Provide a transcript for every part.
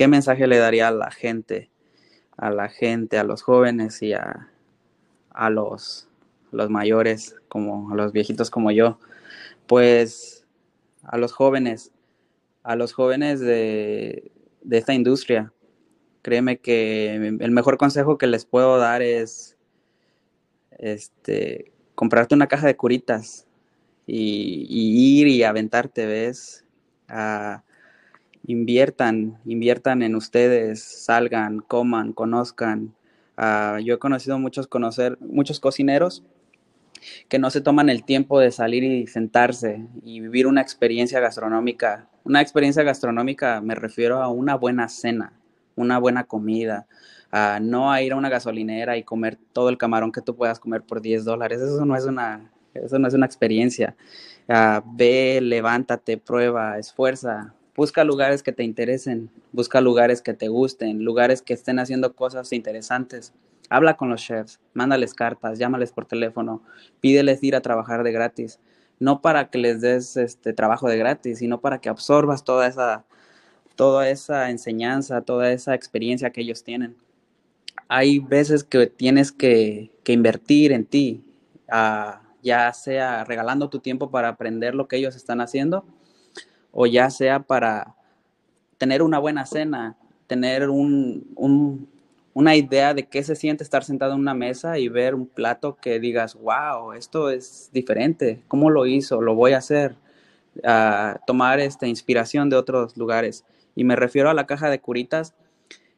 ¿qué mensaje le daría a la gente, a la gente, a los jóvenes y a, a los, los mayores, como a los viejitos como yo? Pues a los jóvenes, a los jóvenes de, de esta industria. Créeme que el mejor consejo que les puedo dar es este, comprarte una caja de curitas y, ir y aventarte, ¿ves? Inviertan, inviertan en ustedes, salgan, coman, conozcan. yo he conocido muchos, conocer, muchos cocineros que no se toman el tiempo de salir y sentarse y vivir una experiencia gastronómica. Una experiencia gastronómica me refiero a una buena cena, una buena comida, a no a ir a una gasolinera y comer todo el camarón que tú puedas comer por 10 dólares. Eso no es una, eso no es una experiencia. ve, levántate, prueba, esfuerza, busca lugares que te interesen, busca lugares que te gusten, lugares que estén haciendo cosas interesantes. Habla con los chefs, mándales cartas, llámales por teléfono, pídeles ir a trabajar de gratis. No para que les des este trabajo de gratis, sino para que absorbas toda esa, toda esa enseñanza, toda esa experiencia que ellos tienen. Hay veces que tienes que, invertir en ti, ah, ya sea regalando tu tiempo para aprender lo que ellos están haciendo, o ya sea para tener una buena cena, tener un, una idea de qué se siente estar sentado en una mesa y ver un plato que digas, wow, esto es diferente, ¿cómo lo hizo? Lo voy a hacer. tomar esta inspiración de otros lugares. Y me refiero a la caja de curitas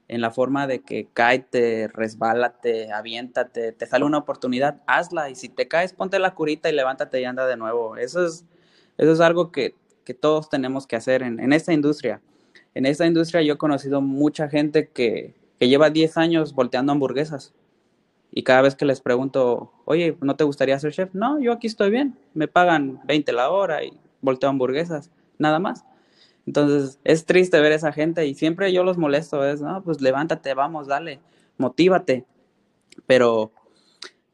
en la forma de que cáete, resbálate, aviéntate, te sale una oportunidad, hazla. Y si te caes, ponte la curita y levántate y anda de nuevo. Eso es, eso es algo que, que todos tenemos que hacer en, en esta industria. En esta industria yo he conocido mucha gente que, que lleva 10 años volteando hamburguesas. Y cada vez que les pregunto, oye, ¿no te gustaría ser chef? No, yo aquí estoy bien. Me pagan 20 la hora y volteo hamburguesas, nada más. Entonces, es triste ver a esa gente y siempre yo los molesto, es, no, pues levántate, vamos, dale, motívate. Pero,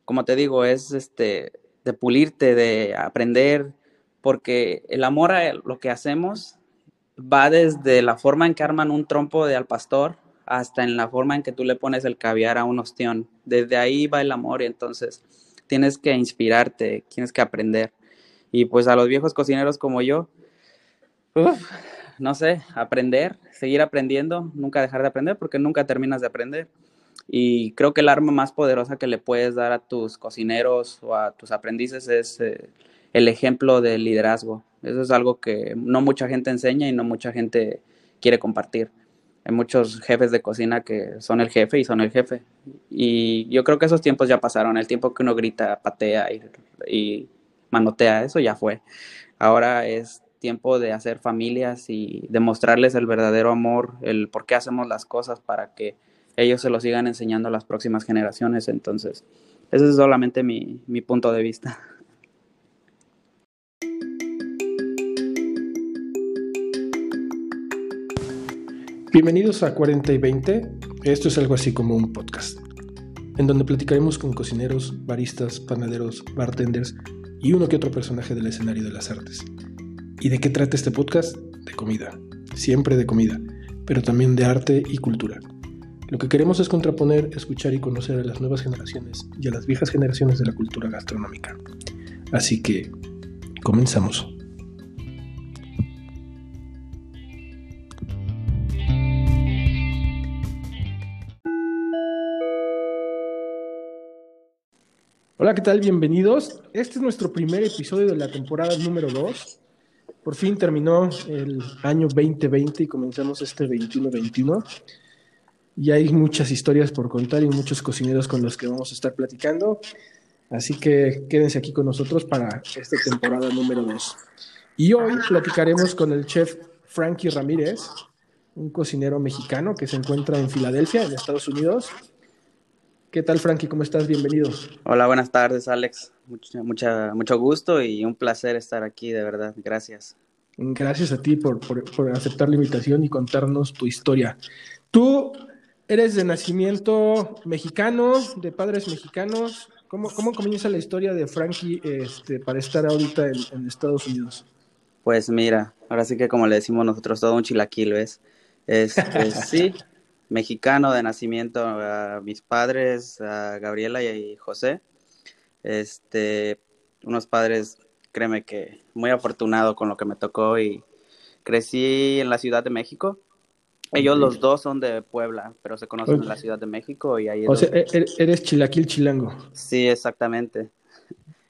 como te digo, es este, de pulirte, de aprender, porque el amor a lo que hacemos va desde la forma en que arman un trompo de al pastor hasta en la forma en que tú le pones el caviar a un ostión. Desde ahí va el amor y entonces tienes que inspirarte, tienes que aprender. Y pues a los viejos cocineros como yo, no sé, aprender, seguir aprendiendo, nunca dejar de aprender porque nunca terminas de aprender. Y creo que el arma más poderosa que le puedes dar a tus cocineros o a tus aprendices es eh, el ejemplo de liderazgo. Eso es algo que no mucha gente enseña y no mucha gente quiere compartir. Hay muchos jefes de cocina que son el jefe y son el jefe. Y yo creo que esos tiempos ya pasaron. El tiempo que uno grita, patea y, manotea, eso ya fue. Ahora es tiempo de hacer familias y demostrarles el verdadero amor, el por qué hacemos las cosas para que ellos se lo sigan enseñando a las próximas generaciones. Entonces, ese es solamente mi, mi punto de vista. Bienvenidos a 40 y 20. Esto es algo así como un podcast, en donde platicaremos con cocineros, baristas, panaderos, bartenders y uno que otro personaje del escenario de las artes. ¿Y de qué trata este podcast? De comida, siempre de comida, pero también de arte y cultura. Lo que queremos es contraponer, escuchar y conocer a las nuevas generaciones y a las viejas generaciones de la cultura gastronómica. Así que, comenzamos. Hola, ¿qué tal? Bienvenidos. Este es nuestro primer episodio de la temporada número 2. Por fin terminó el año 2020 y comenzamos este 21-21. Y hay muchas historias por contar y muchos cocineros con los que vamos a estar platicando. Así que quédense aquí con nosotros para esta temporada número 2. Y hoy platicaremos con el chef Frankie Ramírez, un cocinero mexicano que se encuentra en Filadelfia, en Estados Unidos, ¿Qué tal, Frankie? ¿Cómo estás? Bienvenido. Hola, buenas tardes, Alex. Mucho, mucha, mucho gusto y un placer estar aquí, de verdad. Gracias. Gracias a ti por, aceptar la invitación y contarnos tu historia. Tú eres de nacimiento mexicano, de padres mexicanos. ¿Cómo, cómo comienza la historia de Frankie este, para estar ahorita en, en, Estados Unidos? Pues mira, ahora sí que como le decimos nosotros, todo un chilaquil, ¿ves? Este, sí, mexicano de nacimiento, a mis padres, a Gabriela y José. Este, unos padres, créeme que muy afortunado con lo que me tocó y crecí en la Ciudad de México. Ellos los dos son de Puebla, pero se conocen en la Ciudad de México y ahí... O sea, e-, e-, eres chilaquil chilango. Sí, exactamente.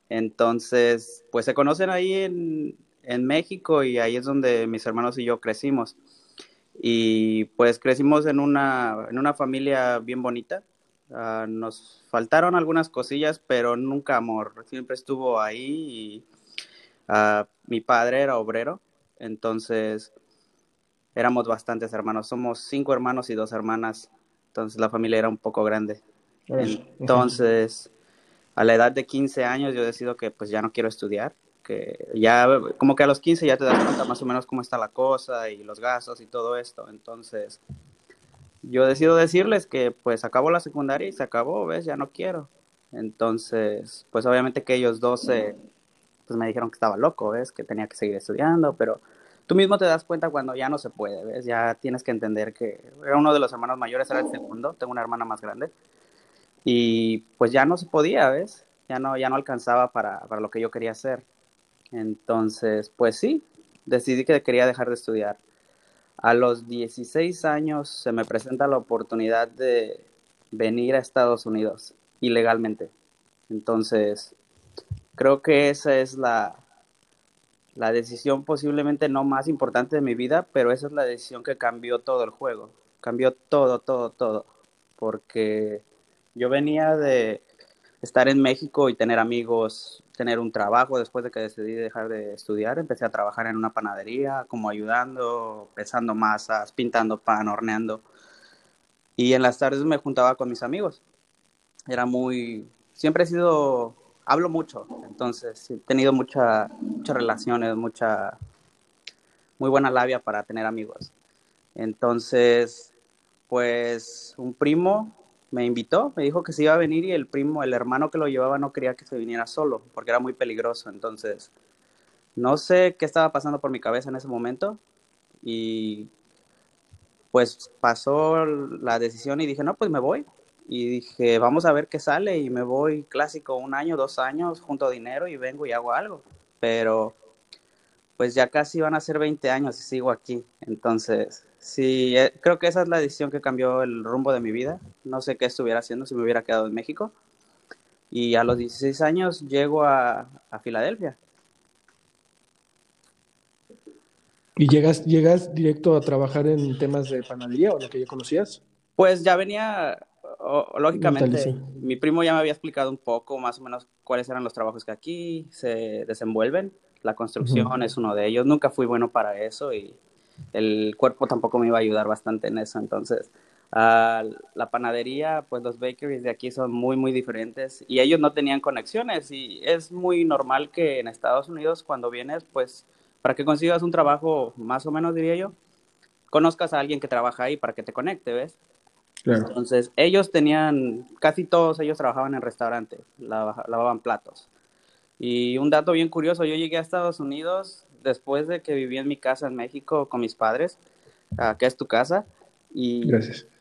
Entonces, pues se conocen ahí en, en México y ahí es donde mis hermanos y yo crecimos. Y pues crecimos en una, en una familia bien bonita. Ah, nos faltaron algunas cosillas, pero nunca amor. Siempre estuvo ahí y ah, mi padre era obrero, entonces éramos bastantes hermanos. Somos cinco hermanos y dos hermanas, entonces la familia era un poco grande. Entonces, a la edad de 15 años yo decido que pues ya no quiero estudiar que ya como que a los 15 ya te das cuenta más o menos cómo está la cosa y los gastos y todo esto. Entonces, yo decido decirles que pues acabó la secundaria y se acabó, ¿ves? Ya no quiero. Entonces, pues obviamente que ellos dos pues me dijeron que estaba loco, ¿ves? Que tenía que seguir estudiando, pero tú mismo te das cuenta cuando ya no se puede, ¿ves? Ya tienes que entender que era uno de los hermanos mayores, era el segundo, tengo una hermana más grande, y pues ya no se podía, ¿ves? Ya no, ya no alcanzaba para, para lo que yo quería hacer. Entonces, pues sí, decidí que quería dejar de estudiar. A los 16 años se me presenta la oportunidad de venir a Estados Unidos ilegalmente. Entonces, creo que esa es la, la decisión posiblemente no más importante de mi vida, pero esa es la decisión que cambió todo el juego. Cambió todo, todo, todo. Porque yo venía de estar en México y tener amigos tener un trabajo después de que decidí dejar de estudiar. Empecé a trabajar en una panadería, como ayudando, pesando masas, pintando pan, horneando. Y en las tardes me juntaba con mis amigos. Era muy... Siempre he sido... Hablo mucho, entonces he tenido mucha, muchas relaciones, mucha... Muy buena labia para tener amigos. Entonces, pues un primo me invitó, me dijo que se iba a venir y el primo, el hermano que lo llevaba no quería que se viniera solo porque era muy peligroso. Entonces, no sé qué estaba pasando por mi cabeza en ese momento y pues pasó la decisión y dije, no, pues me voy. Y dije, vamos a ver qué sale y me voy clásico un año, dos años, junto dinero y vengo y hago algo. Pero pues ya casi van a ser 20 años y sigo aquí. Entonces, Sí, eh, creo que esa es la decisión que cambió el rumbo de mi vida. No sé qué estuviera haciendo si me hubiera quedado en México. Y a los 16 años llego a, Filadelfia. ¿Y llegas, llegas directo a trabajar en temas de panadería o lo que ya conocías? Pues ya venía, lógicamente, mi primo ya me había explicado un poco más o menos cuáles eran los trabajos que aquí se desenvuelven. La construcción es uno de ellos. Nunca fui bueno para eso y el cuerpo tampoco me iba a ayudar bastante en eso. Entonces, la panadería, pues los bakeries de aquí son muy, muy diferentes y ellos no tenían conexiones y es muy normal que en Estados Unidos cuando vienes, pues para que consigas un trabajo, más o menos diría yo, conozcas a alguien que trabaja ahí para que te conecte, ¿ves? Entonces, ellos tenían, casi todos ellos trabajaban en restaurante, lavaban platos. Y un dato bien curioso, yo llegué a Estados Unidos después de que viví en mi casa en México con mis padres, que es tu casa, y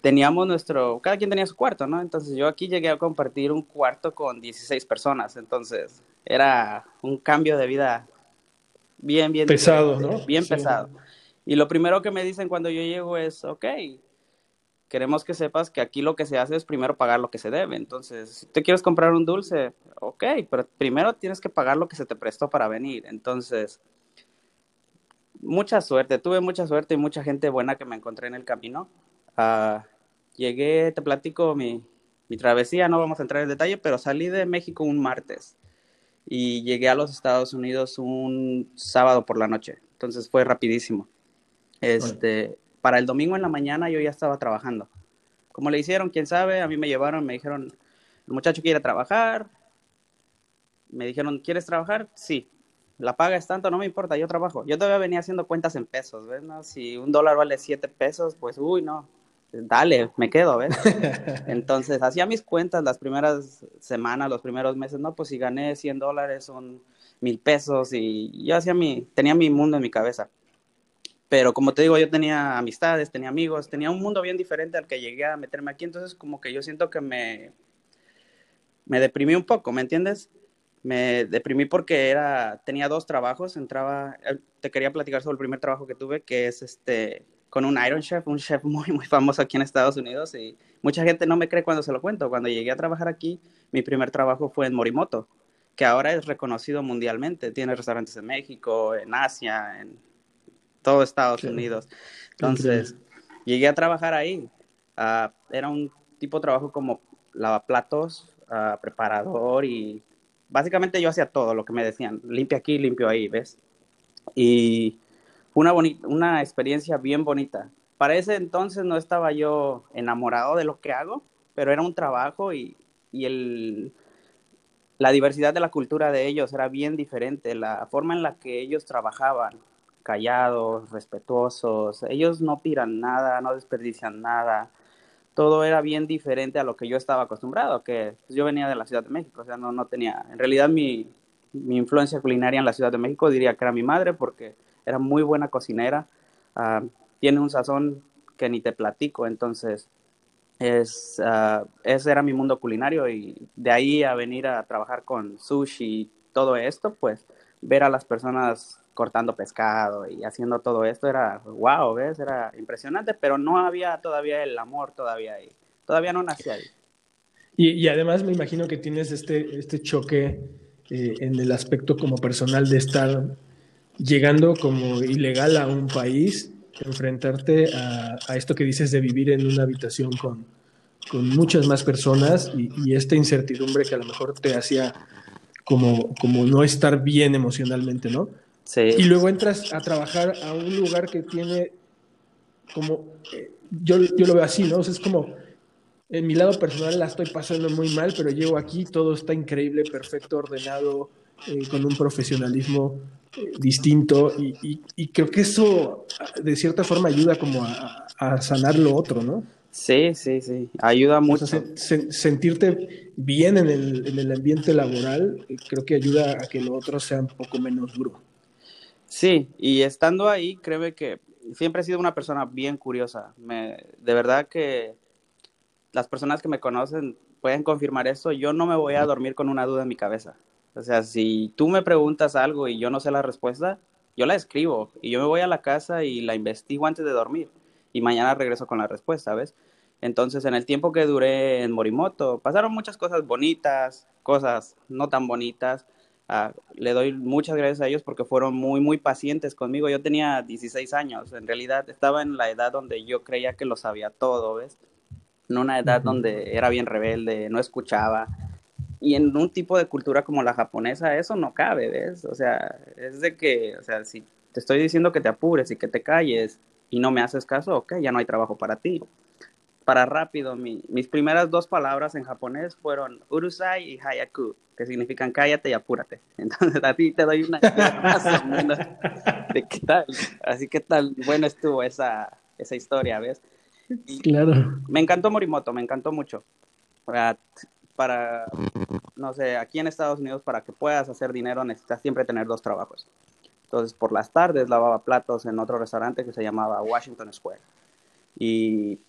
teníamos nuestro, cada quien tenía su cuarto, ¿no? Entonces yo aquí llegué a compartir un cuarto con 16 personas, entonces era un cambio de vida bien, bien pesado, ¿no? Bien pesado. Y lo primero que me dicen cuando yo llego es, ok, queremos que sepas que aquí lo que se hace es primero pagar lo que se debe. Entonces, si te quieres comprar un dulce, ok, pero primero tienes que pagar lo que se te prestó para venir. Entonces, mucha suerte, tuve mucha suerte y mucha gente buena que me encontré en el camino. Uh, llegué, te platico mi, mi, travesía, no vamos a entrar en detalle, pero salí de México un martes y llegué a los Estados Unidos un sábado por la noche, entonces fue rapidísimo. Este, para el domingo en la mañana yo ya estaba trabajando. Como le hicieron, quién sabe, a mí me llevaron, me dijeron, el muchacho quiere trabajar. Me dijeron, ¿quieres trabajar? Sí la paga es tanto, no me importa, yo trabajo. Yo todavía venía haciendo cuentas en pesos, ¿ves? Si un dólar vale siete pesos, pues, uy, no, dale, me quedo, ¿ves? Entonces, hacía mis cuentas las primeras semanas, los primeros meses, no, pues si gané 100 dólares son mil pesos y yo hacía mi, tenía mi mundo en mi cabeza. pero como te digo, yo tenía amistades, tenía amigos, tenía un mundo bien diferente al que llegué a meterme aquí, entonces como que yo siento que me, me deprimí un poco, ¿me entiendes? Me deprimí porque era, tenía dos trabajos, entraba, eh, te quería platicar sobre el primer trabajo que tuve, que es este, con un Iron Chef, un chef muy, muy famoso aquí en Estados Unidos, y mucha gente no me cree cuando se lo cuento. Cuando llegué a trabajar aquí, mi primer trabajo fue en Morimoto, que ahora es reconocido mundialmente, tiene restaurantes en México, en Asia, en todo Estados Unidos. Entonces, llegué a trabajar ahí. Uh, era un tipo de trabajo como lavaplatos, uh, preparador y básicamente yo hacía todo lo que me decían, limpia aquí, limpio ahí, ¿ves? Y una, una experiencia bien bonita. Para ese entonces no estaba yo enamorado de lo que hago, pero era un trabajo y, y el, la diversidad de la cultura de ellos era bien diferente, la forma en la que ellos trabajaban, callados, respetuosos, ellos no tiran nada, no desperdician nada, todo era bien diferente a lo que yo estaba acostumbrado, que pues, yo venía de la Ciudad de México, o sea, no, no tenía, en realidad mi, mi influencia culinaria en la Ciudad de México diría que era mi madre, porque era muy buena cocinera, uh, tiene un sazón que ni te platico, entonces es, uh, ese era mi mundo culinario y de ahí a venir a trabajar con sushi y todo esto, pues ver a las personas cortando pescado y haciendo todo esto era wow, ¿ves? Era impresionante, pero no había todavía el amor todavía ahí. Todavía no nacía ahí. Y, además me imagino que tienes este, este choque eh, en el aspecto como personal de estar llegando como ilegal a un país, enfrentarte a, a esto que dices de vivir en una habitación con, con muchas más personas y, y, esta incertidumbre que a lo mejor te hacía como, como no estar bien emocionalmente, ¿no? Sí. Y luego entras a trabajar a un lugar que tiene como, eh, yo, yo lo veo así, ¿no? O sea, es como, en mi lado personal la estoy pasando muy mal, pero llego aquí, todo está increíble, perfecto, ordenado, eh, con un profesionalismo eh, distinto y, y, y, creo que eso de cierta forma ayuda como a, a sanar lo otro, ¿no? Sí, sí, sí, ayuda mucho. O sea, se, sentirte bien en el, en el ambiente laboral creo que ayuda a que lo otro sea un poco menos duro. Sí, y estando ahí, créeme que siempre he sido una persona bien curiosa. Me, de verdad que las personas que me conocen pueden confirmar eso. Yo no me voy a dormir con una duda en mi cabeza. O sea, si tú me preguntas algo y yo no sé la respuesta, yo la escribo y yo me voy a la casa y la investigo antes de dormir y mañana regreso con la respuesta, ¿ves? Entonces, en el tiempo que duré en Morimoto, pasaron muchas cosas bonitas, cosas no tan bonitas, Uh, le doy muchas gracias a ellos porque fueron muy, muy pacientes conmigo. Yo tenía 16 años, en realidad estaba en la edad donde yo creía que lo sabía todo, ¿ves? En una edad donde era bien rebelde, no escuchaba. Y en un tipo de cultura como la japonesa, eso no cabe, ¿ves? O sea, es de que, o sea, si te estoy diciendo que te apures y que te calles y no me haces caso, ok, ya no hay trabajo para ti para rápido, mi, mis primeras dos palabras en japonés fueron urusai y hayaku, que significan cállate y apúrate. Entonces, a ti te doy una de qué tal. Así que tal bueno estuvo esa, esa historia, ¿ves? Y claro. Me encantó Morimoto, me encantó mucho. Para, para, no sé, aquí en Estados Unidos, para que puedas hacer dinero, necesitas siempre tener dos trabajos. Entonces, por las tardes lavaba platos en otro restaurante que se llamaba Washington Square. Y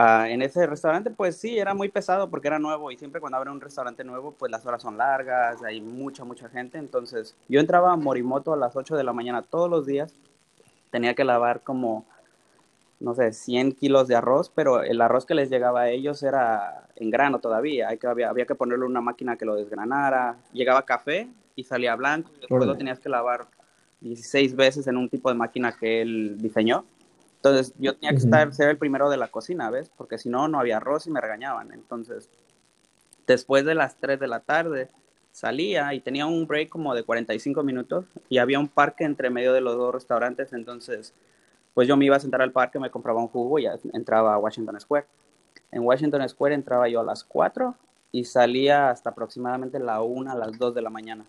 Uh, en ese restaurante, pues sí, era muy pesado porque era nuevo y siempre cuando abre un restaurante nuevo, pues las horas son largas, hay mucha, mucha gente. Entonces, yo entraba a Morimoto a las 8 de la mañana todos los días, tenía que lavar como, no sé, 100 kilos de arroz, pero el arroz que les llegaba a ellos era en grano todavía, hay que, había, había que ponerle una máquina que lo desgranara. Llegaba café y salía blanco, y después lo tenías que lavar 16 veces en un tipo de máquina que él diseñó. Entonces yo tenía que estar, ser el primero de la cocina, ¿ves? Porque si no, no había arroz y me regañaban. Entonces, después de las 3 de la tarde, salía y tenía un break como de 45 minutos y había un parque entre medio de los dos restaurantes. Entonces, pues yo me iba a sentar al parque, me compraba un jugo y ya entraba a Washington Square. En Washington Square entraba yo a las 4 y salía hasta aproximadamente la 1, a las 2 de la mañana.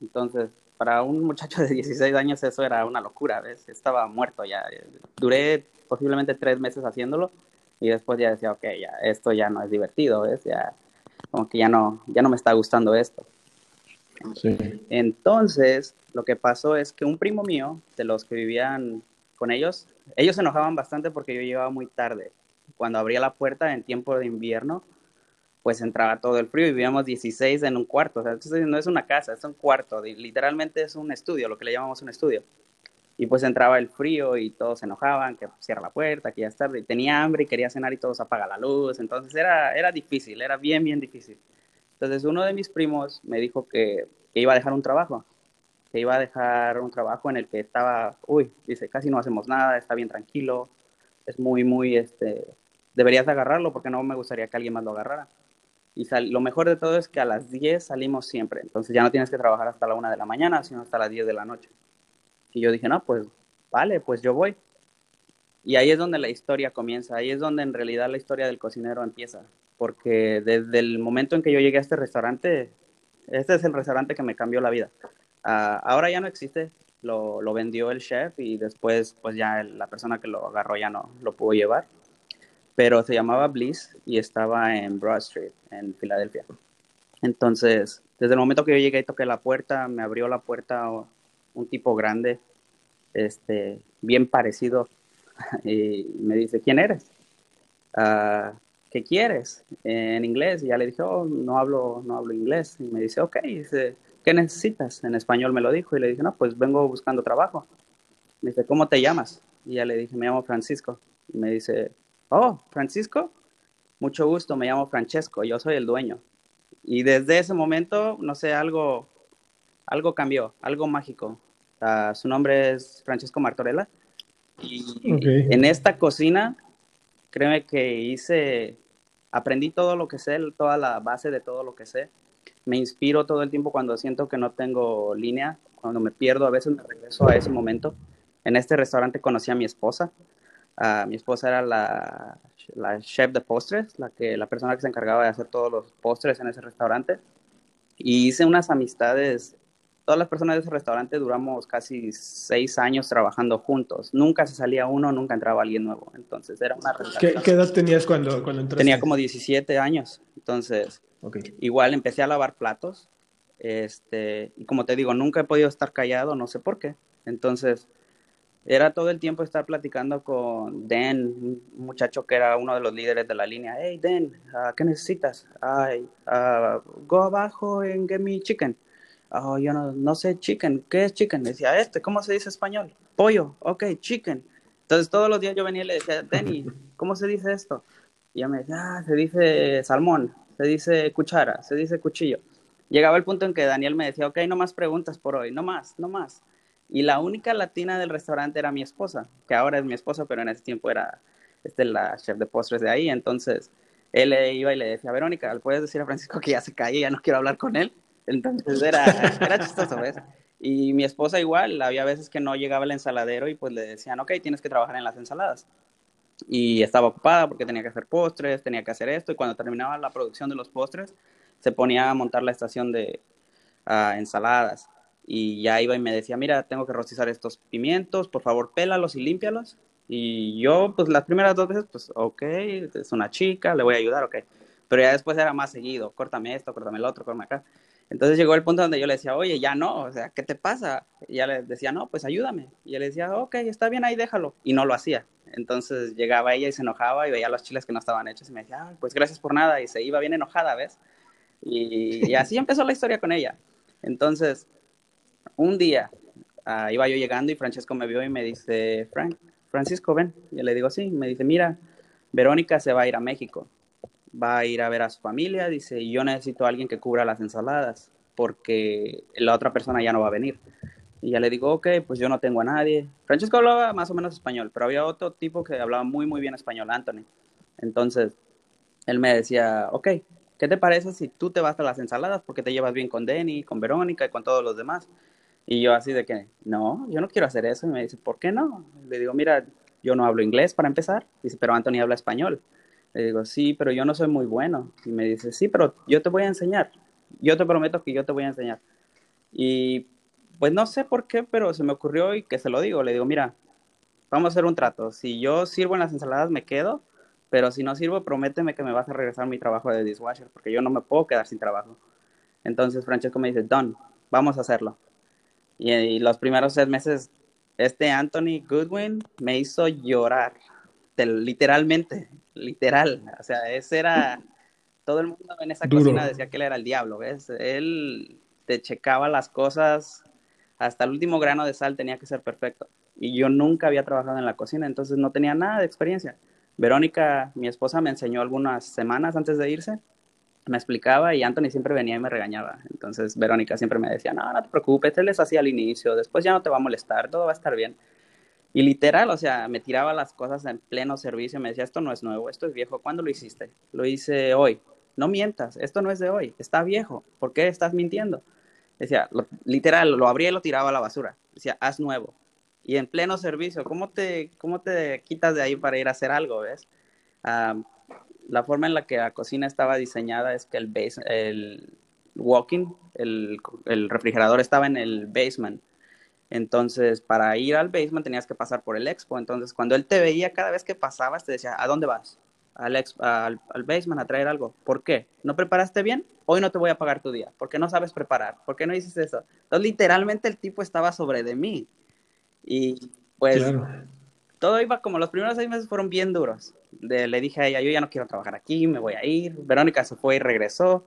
Entonces, para un muchacho de 16 años eso era una locura, ¿ves? Estaba muerto ya. Duré posiblemente tres meses haciéndolo y después ya decía, ok, ya, esto ya no es divertido, ¿ves? Ya, como que ya no, ya no me está gustando esto. Entonces, lo que pasó es que un primo mío, de los que vivían con ellos, ellos se enojaban bastante porque yo llegaba muy tarde. Cuando abría la puerta en tiempo de invierno, pues entraba todo el frío y vivíamos 16 en un cuarto. O sea, entonces no es una casa, es un cuarto. Literalmente es un estudio, lo que le llamamos un estudio. Y pues entraba el frío y todos se enojaban, que cierra la puerta, que ya es tarde. Y tenía hambre y quería cenar y todos apaga la luz. Entonces era, era difícil, era bien, bien difícil. Entonces uno de mis primos me dijo que, que iba a dejar un trabajo, que iba a dejar un trabajo en el que estaba, uy, dice, casi no hacemos nada, está bien tranquilo, es muy, muy, este, deberías agarrarlo porque no me gustaría que alguien más lo agarrara. Y lo mejor de todo es que a las 10 salimos siempre, entonces ya no tienes que trabajar hasta la 1 de la mañana, sino hasta las 10 de la noche. Y yo dije, no, pues vale, pues yo voy. Y ahí es donde la historia comienza, ahí es donde en realidad la historia del cocinero empieza, porque desde el momento en que yo llegué a este restaurante, este es el restaurante que me cambió la vida. Uh, ahora ya no existe, lo, vendió el chef y después pues ya la persona que lo agarró ya no lo pudo llevar, pero se llamaba Bliss y estaba en Broad Street, en Filadelfia. Entonces, desde el momento que yo llegué y toqué la puerta, me abrió la puerta un tipo grande, este, bien parecido, y me dice, ¿quién eres? Uh, ¿Qué quieres? En inglés. Y ya le dije, oh, no hablo, no hablo inglés. Y me dice, ok, dice, ¿qué necesitas? En español me lo dijo. Y le dije, no, pues vengo buscando trabajo. Me dice, ¿cómo te llamas? Y ya le dije, me llamo Francisco. Y me dice, oh, Francisco, mucho gusto, me llamo Francesco, yo soy el dueño. Y desde ese momento, no sé, algo, algo cambió, algo mágico. Uh, su nombre es Francesco Martorella. Y en esta cocina, créeme que hice, aprendí todo lo que sé, toda la base de todo lo que sé. Me inspiro todo el tiempo cuando siento que no tengo línea, cuando me pierdo, a veces me regreso a ese momento. En este restaurante conocí a mi esposa. Uh, mi esposa era la, la, chef de postres, la, que, la persona que se encargaba de hacer todos los postres en ese restaurante. Y hice unas amistades todas las personas de ese restaurante duramos casi seis años trabajando juntos. Nunca se salía uno, nunca entraba alguien nuevo. Entonces era una ¿Qué, ¿Qué, edad tenías cuando, cuando entraste? Tenía como 17 años. Entonces, igual empecé a lavar platos. Este, y como te digo, nunca he podido estar callado, no sé por qué. Entonces, era todo el tiempo estar platicando con Dan, un muchacho que era uno de los líderes de la línea. Hey, Dan, ah, ¿qué necesitas? Ay, uh, go abajo and get me chicken oh, yo no, no sé chicken, ¿qué es chicken? Decía, este, ¿cómo se dice español? Pollo, ok, chicken. Entonces todos los días yo venía y le decía, Denny, ¿cómo se dice esto? Y ella me decía, ah, se dice salmón, se dice cuchara, se dice cuchillo. Llegaba el punto en que Daniel me decía, ok, no más preguntas por hoy, no más, no más. Y la única latina del restaurante era mi esposa, que ahora es mi esposa, pero en ese tiempo era este, la chef de postres de ahí. Entonces él iba y le decía, Verónica, ¿le puedes decir a Francisco que ya se calle, ya no quiero hablar con él? Entonces era, chistoso, ¿ves? Y mi esposa igual, había veces que no llegaba el ensaladero y pues le decían, ok, tienes que trabajar en las ensaladas. Y estaba ocupada porque tenía que hacer postres, tenía que hacer esto, y cuando terminaba la producción de los postres, se ponía a montar la estación de uh, ensaladas. Y ya iba y me decía, mira, tengo que rostizar estos pimientos, por favor, pélalos y límpialos. Y yo, pues las primeras dos veces, pues, ok, es una chica, le voy a ayudar, ok. Pero ya después era más seguido, córtame esto, córtame el otro, córtame acá. Entonces llegó el punto donde yo le decía, oye, ya no, o sea, ¿qué te pasa? Y ella le decía, no, pues ayúdame. Y yo le decía, ok, está bien, ahí déjalo. Y no lo hacía. Entonces llegaba ella y se enojaba y veía los chiles que no estaban hechos y me decía, pues gracias por nada. Y se iba bien enojada, ¿ves? Y, así empezó la historia con ella. Entonces, un día uh, iba yo llegando y Francesco me vio y me dice, Frank, Francisco, ven. Y le digo, sí. Me dice, mira, Verónica se va a ir a México va a ir a ver a su familia, dice, yo necesito a alguien que cubra las ensaladas porque la otra persona ya no va a venir. Y ya le digo, ok, pues yo no tengo a nadie. Francesco hablaba más o menos español, pero había otro tipo que hablaba muy, muy bien español, Anthony. Entonces, él me decía, ok, ¿qué te parece si tú te vas a las ensaladas porque te llevas bien con Denny, con Verónica y con todos los demás? Y yo así de que, no, yo no quiero hacer eso. Y me dice, ¿por qué no? Le digo, mira, yo no hablo inglés para empezar. Dice, pero Anthony habla español. Le digo, sí, pero yo no soy muy bueno. Y me dice, sí, pero yo te voy a enseñar. Yo te prometo que yo te voy a enseñar. Y pues no sé por qué, pero se me ocurrió y que se lo digo. Le digo, mira, vamos a hacer un trato. Si yo sirvo en las ensaladas, me quedo. Pero si no sirvo, prométeme que me vas a regresar mi trabajo de dishwasher, porque yo no me puedo quedar sin trabajo. Entonces Francesco me dice, Don, vamos a hacerlo. Y, los primeros seis meses, este Anthony Goodwin me hizo llorar, literalmente, literal. O sea, ese era, todo el mundo en esa cocina decía que él era el diablo, ¿ves? Él te checaba las cosas, hasta el último grano de sal tenía que ser perfecto. Y yo nunca había trabajado en la cocina, entonces no tenía nada de experiencia. Verónica, mi esposa, me enseñó algunas semanas antes de irse, me explicaba y Anthony siempre venía y me regañaba. Entonces Verónica siempre me decía, no, no te preocupes, él les hacía al inicio, después ya no te va a molestar, todo va a estar bien. Y literal, o sea, me tiraba las cosas en pleno servicio, me decía, esto no es nuevo, esto es viejo, ¿cuándo lo hiciste? Lo hice hoy. No mientas, esto no es de hoy, está viejo, ¿por qué estás mintiendo? Decía, literal, lo abría y lo tiraba a la basura. Decía, haz nuevo y en pleno servicio, ¿cómo te, cómo te quitas de ahí para ir a hacer algo, ves? La forma en la que la cocina estaba diseñada es que el, base, el walking, el, el, refrigerador estaba en el basement. Entonces, para ir al basement tenías que pasar por el expo. Entonces, cuando él te veía cada vez que pasabas, te decía, ¿a dónde vas? Al, al, al, basement a traer algo. ¿Por qué? ¿No preparaste bien? Hoy no te voy a pagar tu día. ¿Por qué no sabes preparar? ¿Por qué no dices eso? Entonces, literalmente el tipo estaba sobre de mí. Y pues todo iba como los primeros seis meses fueron bien duros. Le dije a ella, yo ya no quiero trabajar aquí, me voy a ir. Verónica se fue y regresó.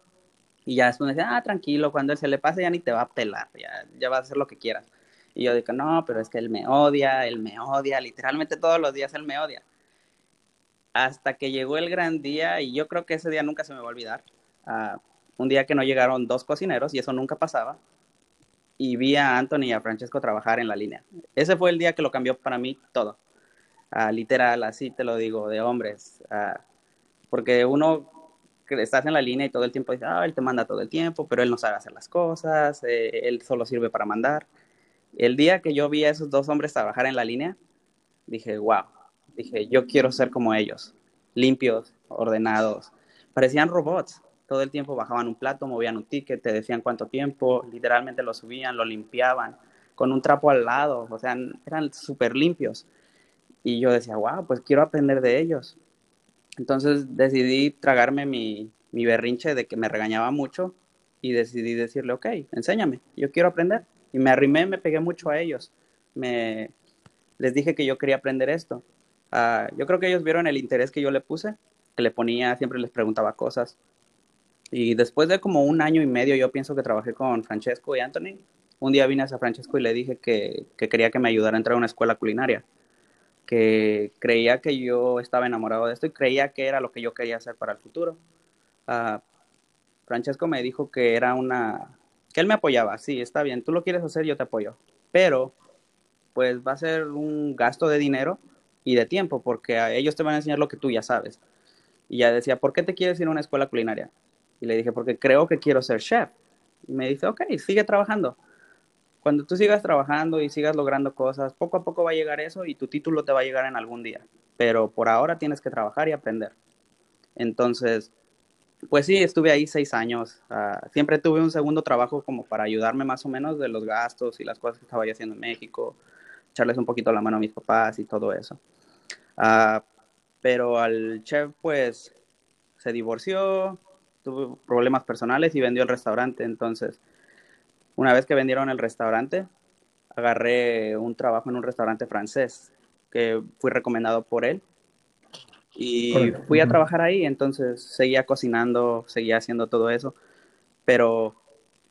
Y ya después me decía, ah, tranquilo, cuando él se le pase ya ni te va a pelar, ya, ya va a hacer lo que quieras. Y yo digo, no, pero es que él me odia, él me odia, literalmente todos los días él me odia. Hasta que llegó el gran día, y yo creo que ese día nunca se me va a olvidar. Uh, un día que no llegaron dos cocineros, y eso nunca pasaba y vi a Anthony y a Francesco trabajar en la línea. Ese fue el día que lo cambió para mí todo. Uh, literal, así te lo digo, de hombres. Uh, porque uno que estás en la línea y todo el tiempo dice, ah, él te manda todo el tiempo, pero él no sabe hacer las cosas, eh, él solo sirve para mandar. El día que yo vi a esos dos hombres trabajar en la línea, dije, wow, dije, yo quiero ser como ellos, limpios, ordenados, parecían robots todo el tiempo bajaban un plato, movían un ticket, te decían cuánto tiempo, literalmente lo subían, lo limpiaban, con un trapo al lado, o sea, eran súper limpios. Y yo decía, wow, pues quiero aprender de ellos. Entonces decidí tragarme mi, mi berrinche de que me regañaba mucho y decidí decirle, ok, enséñame, yo quiero aprender. Y me arrimé, me pegué mucho a ellos. Me, les dije que yo quería aprender esto. Uh, yo creo que ellos vieron el interés que yo le puse, que le ponía, siempre les preguntaba cosas. Y después de como un año y medio, yo pienso que trabajé con Francesco y Anthony. Un día vine a Francesco y le dije que, que, quería que me ayudara a entrar a una escuela culinaria, que creía que yo estaba enamorado de esto y creía que era lo que yo quería hacer para el futuro. Uh, Francesco me dijo que era una, que él me apoyaba, sí, está bien, tú lo quieres hacer, yo te apoyo, pero pues va a ser un gasto de dinero y de tiempo, porque a ellos te van a enseñar lo que tú ya sabes. Y ya decía, ¿por qué te quieres ir a una escuela culinaria? Y le dije, porque creo que quiero ser chef. Y me dice, ok, sigue trabajando. Cuando tú sigas trabajando y sigas logrando cosas, poco a poco va a llegar eso y tu título te va a llegar en algún día. Pero por ahora tienes que trabajar y aprender. Entonces, pues sí, estuve ahí seis años. Uh, siempre tuve un segundo trabajo como para ayudarme más o menos de los gastos y las cosas que estaba yo haciendo en México, echarles un poquito la mano a mis papás y todo eso. Uh, pero al chef, pues, se divorció, tuvo problemas personales y vendió el restaurante. Entonces, una vez que vendieron el restaurante, agarré un trabajo en un restaurante francés que fui recomendado por él y fui a trabajar ahí. Entonces, seguía cocinando, seguía haciendo todo eso. Pero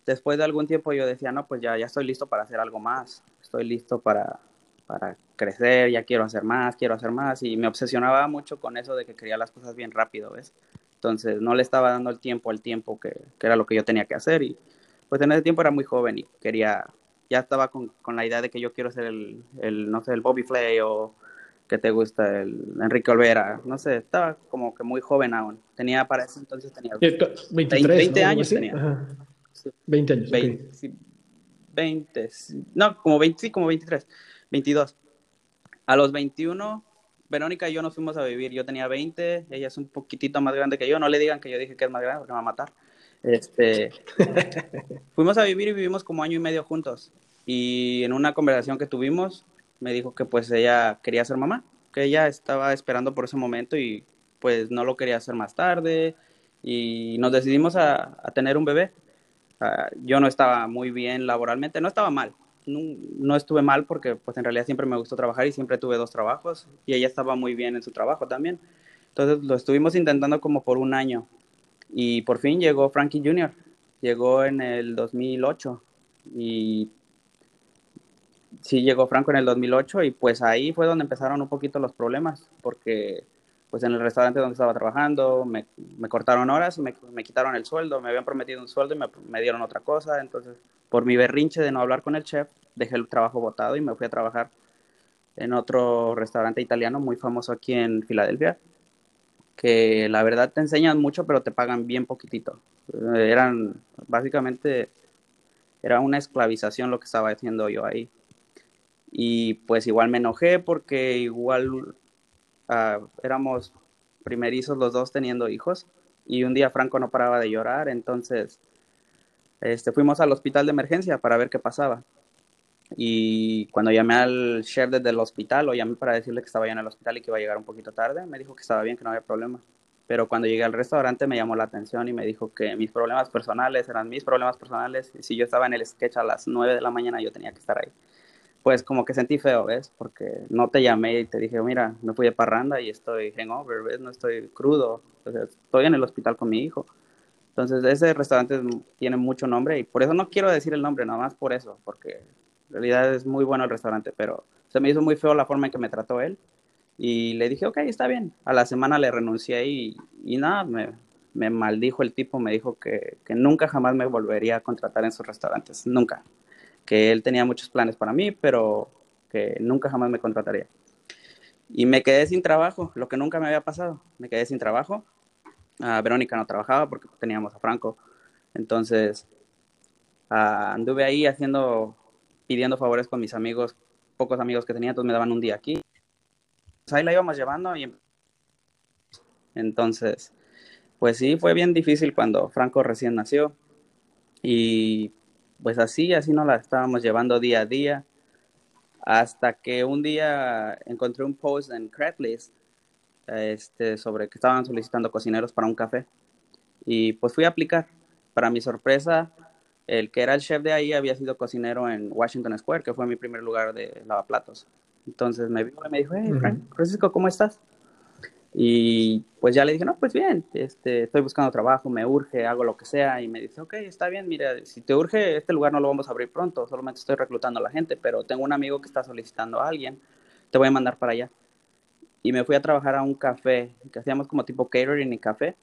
después de algún tiempo yo decía, no, pues ya, ya estoy listo para hacer algo más. Estoy listo para, para crecer, ya quiero hacer más, quiero hacer más. Y me obsesionaba mucho con eso de que quería las cosas bien rápido, ¿ves? Entonces no le estaba dando el tiempo al tiempo que, que, era lo que yo tenía que hacer y pues en ese tiempo era muy joven y quería, ya estaba con, con la idea de que yo quiero ser el, el, no sé, el Bobby Flay o que te gusta el Enrique Olvera, no sé, estaba como que muy joven aún. Tenía para ese entonces tenía 23, 20, ¿no? años tenía. Sí. 20 años. 20, okay. sí, 20, no, como 20, sí, como 23, 22. A los 21 Verónica y yo nos fuimos a vivir. Yo tenía 20, ella es un poquitito más grande que yo. No le digan que yo dije que es más grande porque me va a matar. Este, fuimos a vivir y vivimos como año y medio juntos. Y en una conversación que tuvimos, me dijo que pues ella quería ser mamá, que ella estaba esperando por ese momento y pues no lo quería hacer más tarde. Y nos decidimos a, a tener un bebé. Uh, yo no estaba muy bien laboralmente, no estaba mal, no, no, estuve mal porque pues en realidad siempre me gustó trabajar y siempre tuve dos trabajos y ella estaba muy bien en su trabajo también. Entonces lo estuvimos intentando como por un año y por fin llegó Frankie Jr. Llegó en el 2008 y sí llegó Franco en el 2008 y pues ahí fue donde empezaron un poquito los problemas porque pues en el restaurante donde estaba trabajando me, me cortaron horas, me, me, quitaron el sueldo, me habían prometido un sueldo y me, me, dieron otra cosa, entonces por mi berrinche de no hablar con el chef dejé el trabajo botado y me fui a trabajar en otro restaurante italiano muy famoso aquí en Filadelfia que la verdad te enseñan mucho pero te pagan bien poquitito. Eran básicamente era una esclavización lo que estaba haciendo yo ahí. Y pues igual me enojé porque igual uh, éramos primerizos los dos teniendo hijos y un día Franco no paraba de llorar, entonces este, fuimos al hospital de emergencia para ver qué pasaba. Y cuando llamé al chef desde el hospital, o llamé para decirle que estaba ya en el hospital y que iba a llegar un poquito tarde, me dijo que estaba bien, que no había problema. Pero cuando llegué al restaurante me llamó la atención y me dijo que mis problemas personales eran mis problemas personales. Y si yo estaba en el sketch a las 9 de la mañana, yo tenía que estar ahí pues como que sentí feo, ¿ves? Porque no te llamé y te dije, mira, me fui de parranda y estoy hangover, ¿ves? No estoy crudo, estoy en el hospital con mi hijo. Entonces, ese restaurante tiene mucho nombre y por eso no quiero decir el nombre, nada más por eso, porque en realidad es muy bueno el restaurante, pero se me hizo muy feo la forma en que me trató él y le dije, ok, está bien. A la semana le renuncié y, y nada, me, me maldijo el tipo, me dijo que, que nunca jamás me volvería a contratar en sus restaurantes, nunca que él tenía muchos planes para mí, pero que nunca jamás me contrataría. Y me quedé sin trabajo, lo que nunca me había pasado. Me quedé sin trabajo. Uh, Verónica no trabajaba porque teníamos a Franco. Entonces, uh, anduve ahí haciendo, pidiendo favores con mis amigos, pocos amigos que tenía, entonces me daban un día aquí. Pues ahí la íbamos llevando y entonces, pues sí, fue bien difícil cuando Franco recién nació. Y pues así, así nos la estábamos llevando día a día, hasta que un día encontré un post en Craigslist este, sobre que estaban solicitando cocineros para un café. Y pues fui a aplicar. Para mi sorpresa, el que era el chef de ahí había sido cocinero en Washington Square, que fue mi primer lugar de lavaplatos. Entonces me vio y me dijo, hey, Francisco, ¿cómo estás? Y pues ya le dije, no, pues bien, este, estoy buscando trabajo, me urge, hago lo que sea. Y me dice, ok, está bien, mira, si te urge, este lugar no lo vamos a abrir pronto, solamente estoy reclutando a la gente, pero tengo un amigo que está solicitando a alguien, te voy a mandar para allá. Y me fui a trabajar a un café, que hacíamos como tipo catering y café.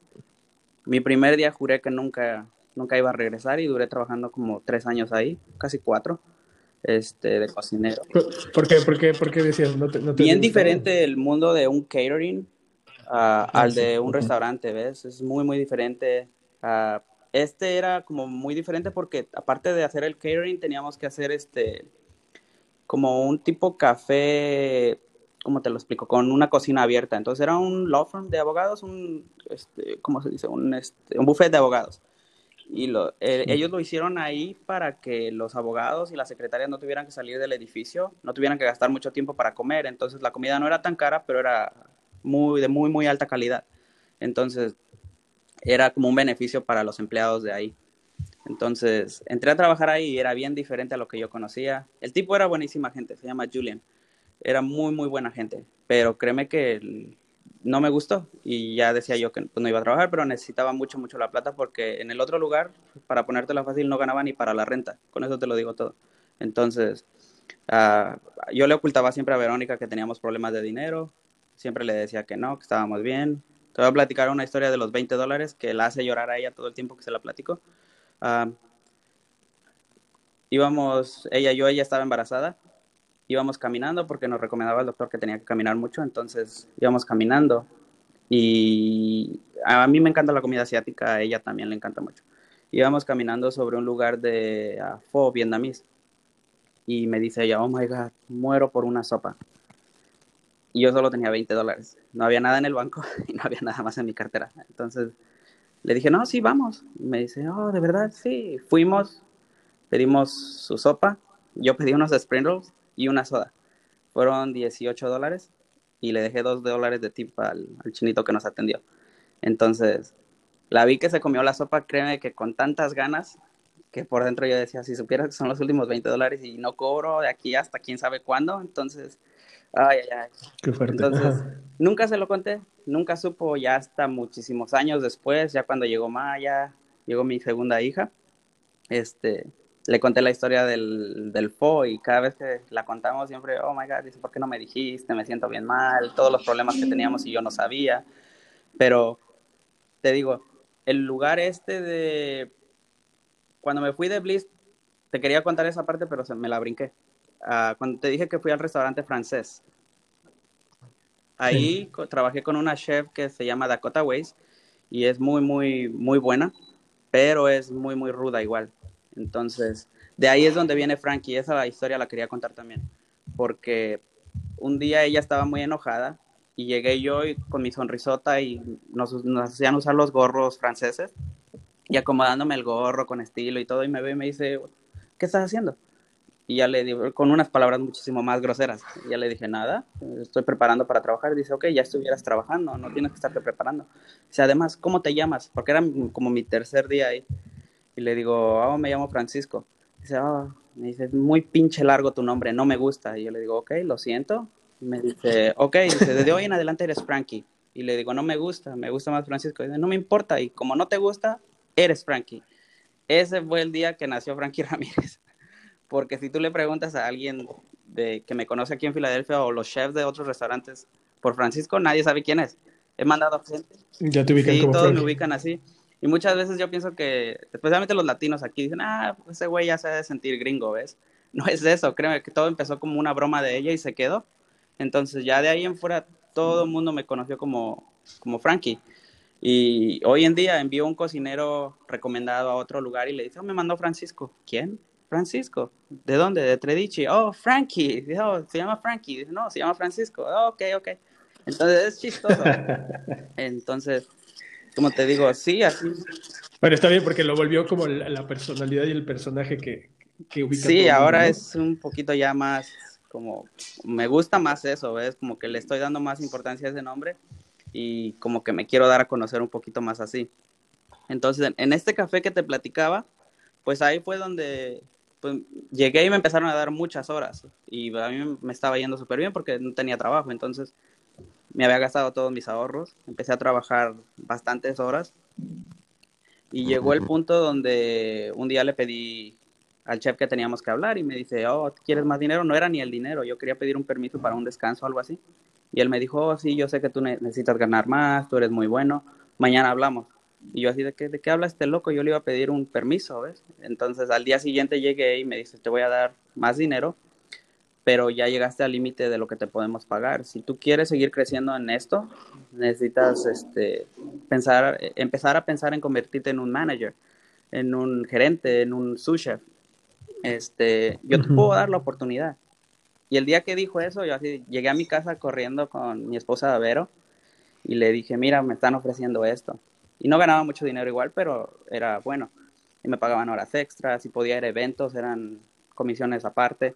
Mi primer día juré que nunca, nunca iba a regresar y duré trabajando como tres años ahí, casi cuatro, este, de cocinero. ¿Por qué, por qué, por qué decías? No te, no te Bien diferente el mundo de un catering Ah, al de un restaurante, ¿ves? Es muy, muy diferente. Uh, este era como muy diferente porque aparte de hacer el catering teníamos que hacer este como un tipo café, ¿cómo te lo explico? Con una cocina abierta. Entonces era un law firm de abogados, un, este, ¿cómo se dice? Un, este, un buffet de abogados. Y lo, eh, ellos lo hicieron ahí para que los abogados y las secretarias no tuvieran que salir del edificio, no tuvieran que gastar mucho tiempo para comer. Entonces la comida no era tan cara, pero era muy, de muy, muy alta calidad. Entonces, era como un beneficio para los empleados de ahí. Entonces, entré a trabajar ahí y era bien diferente a lo que yo conocía. El tipo era buenísima gente, se llama Julian. Era muy, muy buena gente, pero créeme que no me gustó y ya decía yo que pues, no iba a trabajar, pero necesitaba mucho, mucho la plata porque en el otro lugar, para ponértela fácil, no ganaba ni para la renta. Con eso te lo digo todo. Entonces, uh, yo le ocultaba siempre a Verónica que teníamos problemas de dinero, siempre le decía que no, que estábamos bien. Te voy a platicar una historia de los 20 dólares que la hace llorar a ella todo el tiempo que se la platico. Uh, íbamos, ella y yo, ella estaba embarazada, íbamos caminando porque nos recomendaba el doctor que tenía que caminar mucho, entonces íbamos caminando y a mí me encanta la comida asiática, a ella también le encanta mucho. Íbamos caminando sobre un lugar de uh, pho vietnamés y me dice ella, oh my god, muero por una sopa y yo solo tenía 20 dólares. No había nada en el banco y no había nada más en mi cartera. Entonces le dije, no, sí, vamos. Y me dice, oh, de verdad, sí. Fuimos, pedimos su sopa. Yo pedí unos spring rolls y una soda. Fueron 18 dólares y le dejé 2 dólares de tip al, al, chinito que nos atendió. Entonces, la vi que se comió la sopa, créeme que con tantas ganas que por dentro yo decía, si supieras que son los últimos 20 dólares y no cobro de aquí hasta quién sabe cuándo, entonces, ay, ay, ay. Qué fuerte. Entonces, nunca se lo conté, nunca supo, ya hasta muchísimos años después, ya cuando llegó Maya, llegó mi segunda hija, este, le conté la historia del, del FO y cada vez que la contamos siempre, oh my God, dice, ¿por qué no me dijiste? Me siento bien mal, todos los problemas que teníamos y yo no sabía. Pero te digo, el lugar este de cuando me fui de Bliss, te quería contar esa parte, pero se me la brinqué. Uh, cuando te dije que fui al restaurante francés, ahí sí. trabajé con una chef que se llama Dakota Weiss y es muy, muy, muy buena, pero es muy, muy ruda igual. Entonces, de ahí es donde viene Frankie. Esa historia la quería contar también, porque un día ella estaba muy enojada y llegué yo y, con mi sonrisota y nos, hacían usar los gorros franceses y acomodándome el gorro con estilo y todo, y me ve y me dice, ¿qué estás haciendo? Y ya le digo, con unas palabras muchísimo más groseras, ya le dije, nada, estoy preparando para trabajar, y dice, ok, ya estuvieras trabajando, no tienes que estarte preparando. Dice, además, ¿cómo te llamas? Porque era como mi tercer día ahí, le digo, oh, me llamo Francisco. Dice, oh, me dice, muy pinche largo tu nombre, no me gusta. Y yo le digo, ok, lo siento. Y me dice, ok, dice, desde hoy en adelante eres Frankie. Y le digo, no me gusta, me gusta más Francisco. Y dice, no me importa, y como no te gusta, eres Frankie. Ese fue el día que nació Frankie Ramírez. Porque si tú le preguntas a alguien de, que me conoce aquí en Filadelfia o los chefs de otros restaurantes por Francisco, nadie sabe quién es. He mandado gente. Ya te ubican sí, como todos Frankie. me ubican así. Y muchas veces yo pienso que, especialmente los latinos aquí, dicen, ah, pues ese güey ya se debe sentir gringo, ¿ves? No es eso, créeme que todo empezó como una broma de ella y se quedó. Entonces ya de ahí en fuera todo el mundo me conoció como, como Frankie. Y hoy en día envió un cocinero recomendado a otro lugar y le dice, oh, me mandó Francisco. ¿Quién? Francisco. ¿De dónde? De Tredici. Oh, Frankie. Dice, oh, se llama Frankie. Dice, no, se llama Francisco. Oh, ok, ok. Entonces es chistoso. Entonces, como te digo, sí, así. Bueno, está bien porque lo volvió como la, la personalidad y el personaje que, que ubica. Sí, ahora es un poquito ya más como, me gusta más eso, ¿ves? Como que le estoy dando más importancia a ese nombre y como que me quiero dar a conocer un poquito más así. Entonces, en, en este café que te platicaba, pues ahí fue donde pues, llegué y me empezaron a dar muchas horas y a mí me estaba yendo súper bien porque no tenía trabajo, entonces me había gastado todos mis ahorros, empecé a trabajar bastantes horas y llegó el punto donde un día le pedí al chef que teníamos que hablar y me dice, oh, ¿quieres más dinero? No era ni el dinero, yo quería pedir un permiso para un descanso o algo así. Y él me dijo, oh, sí, yo sé que tú ne- necesitas ganar más, tú eres muy bueno, mañana hablamos. Y yo así, ¿de qué, ¿de qué habla este loco? Yo le iba a pedir un permiso, ¿ves? Entonces al día siguiente llegué y me dice, te voy a dar más dinero, pero ya llegaste al límite de lo que te podemos pagar. Si tú quieres seguir creciendo en esto, necesitas este, pensar, eh, empezar a pensar en convertirte en un manager, en un gerente, en un sous chef. Este, yo te puedo dar la oportunidad. Y el día que dijo eso, yo así llegué a mi casa corriendo con mi esposa Vero y le dije, mira, me están ofreciendo esto. Y no ganaba mucho dinero igual, pero era bueno. Y me pagaban horas extras y podía ir a eventos, eran comisiones aparte.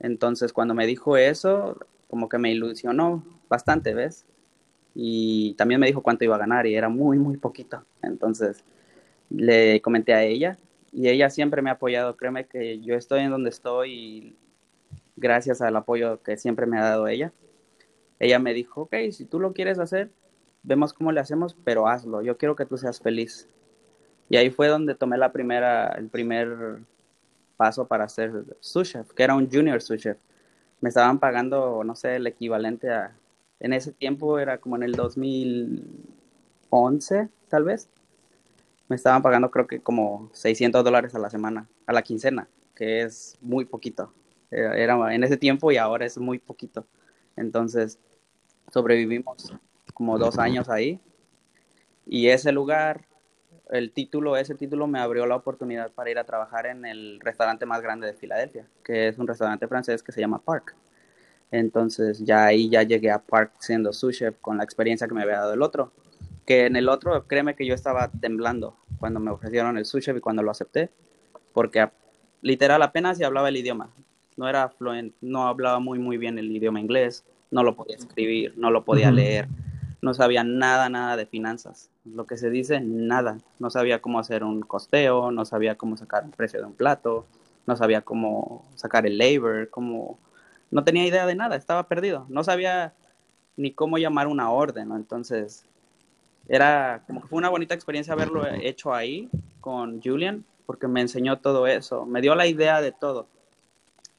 Entonces, cuando me dijo eso, como que me ilusionó bastante, ¿ves? Y también me dijo cuánto iba a ganar y era muy, muy poquito. Entonces, le comenté a ella y ella siempre me ha apoyado. Créeme que yo estoy en donde estoy y gracias al apoyo que siempre me ha dado ella. Ella me dijo, ok, si tú lo quieres hacer, vemos cómo le hacemos, pero hazlo. Yo quiero que tú seas feliz. Y ahí fue donde tomé la primera, el primer paso para ser sous chef, que era un junior sous chef. Me estaban pagando, no sé, el equivalente a, en ese tiempo era como en el 2011, tal vez. Me estaban pagando creo que como 600 dólares a la semana, a la quincena, que es muy poquito. Era, era en ese tiempo y ahora es muy poquito. Entonces, sobrevivimos como dos años ahí. Y ese lugar, el título, ese título me abrió la oportunidad para ir a trabajar en el restaurante más grande de Filadelfia, que es un restaurante francés que se llama Park. Entonces ya ahí ya llegué a Park siendo sous chef con la experiencia que me había dado el otro. Que en el otro, créeme que yo estaba temblando cuando me ofrecieron el sous chef y cuando lo acepté, porque literal apenas si hablaba el idioma. No era fluent, no hablaba muy muy bien el idioma inglés, no lo podía escribir, no lo podía leer. No sabía nada, nada de finanzas. Lo que se dice, nada. No sabía cómo hacer un costeo, no sabía cómo sacar el precio de un plato, no sabía cómo sacar el labor, cómo... No tenía idea de nada, estaba perdido. No sabía ni cómo llamar una orden. Entonces, era como que fue una bonita experiencia haberlo hecho ahí con Julian, porque me enseñó todo eso, me dio la idea de todo.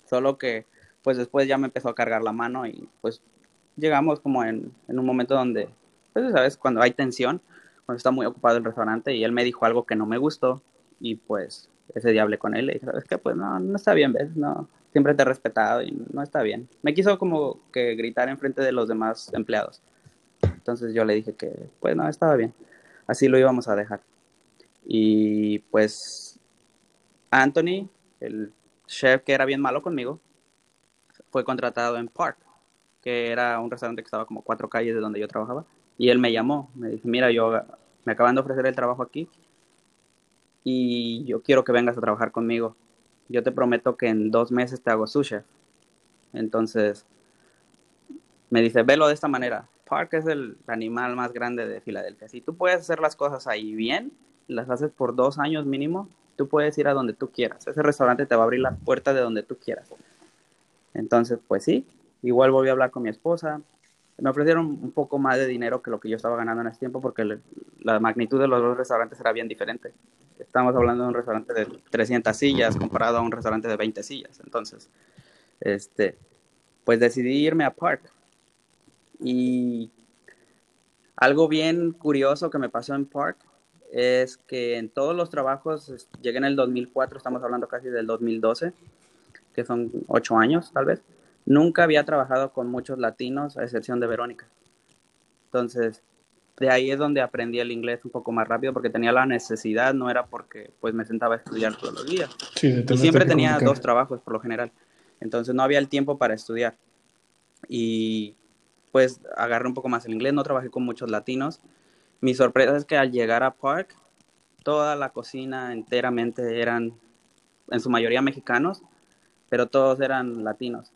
Solo que, pues después ya me empezó a cargar la mano y pues llegamos como en, en un momento donde, pues sabes, cuando hay tensión, cuando está muy ocupado el restaurante y él me dijo algo que no me gustó y pues ese día hablé con él y dije, ¿sabes qué? Pues no, no está bien, ¿ves? No, siempre te he respetado y no está bien. Me quiso como que gritar en frente de los demás empleados. Entonces yo le dije que, pues no, estaba bien. Así lo íbamos a dejar. Y pues Anthony, el chef que era bien malo conmigo, fue contratado en Park que era un restaurante que estaba como cuatro calles de donde yo trabajaba. Y él me llamó, me dijo, mira, yo me acaban de ofrecer el trabajo aquí y yo quiero que vengas a trabajar conmigo. Yo te prometo que en dos meses te hago sushi. Entonces, me dice, velo de esta manera. Park es el animal más grande de Filadelfia. Si tú puedes hacer las cosas ahí bien, las haces por dos años mínimo, tú puedes ir a donde tú quieras. Ese restaurante te va a abrir la puerta de donde tú quieras. Entonces, pues sí, Igual volví a hablar con mi esposa. Me ofrecieron un poco más de dinero que lo que yo estaba ganando en ese tiempo porque la magnitud de los dos restaurantes era bien diferente. Estamos hablando de un restaurante de 300 sillas comparado a un restaurante de 20 sillas. Entonces, este, pues decidí irme a Park. Y algo bien curioso que me pasó en Park es que en todos los trabajos, llegué en el 2004, estamos hablando casi del 2012, que son ocho años tal vez. Nunca había trabajado con muchos latinos, a excepción de Verónica. Entonces, de ahí es donde aprendí el inglés un poco más rápido porque tenía la necesidad, no era porque pues me sentaba a estudiar todos los días. y siempre tenía dos trabajos por lo general. Entonces no había el tiempo para estudiar. Y pues agarré un poco más el inglés, no trabajé con muchos latinos. Mi sorpresa es que al llegar a Park, toda la cocina enteramente eran en su mayoría mexicanos, pero todos eran latinos.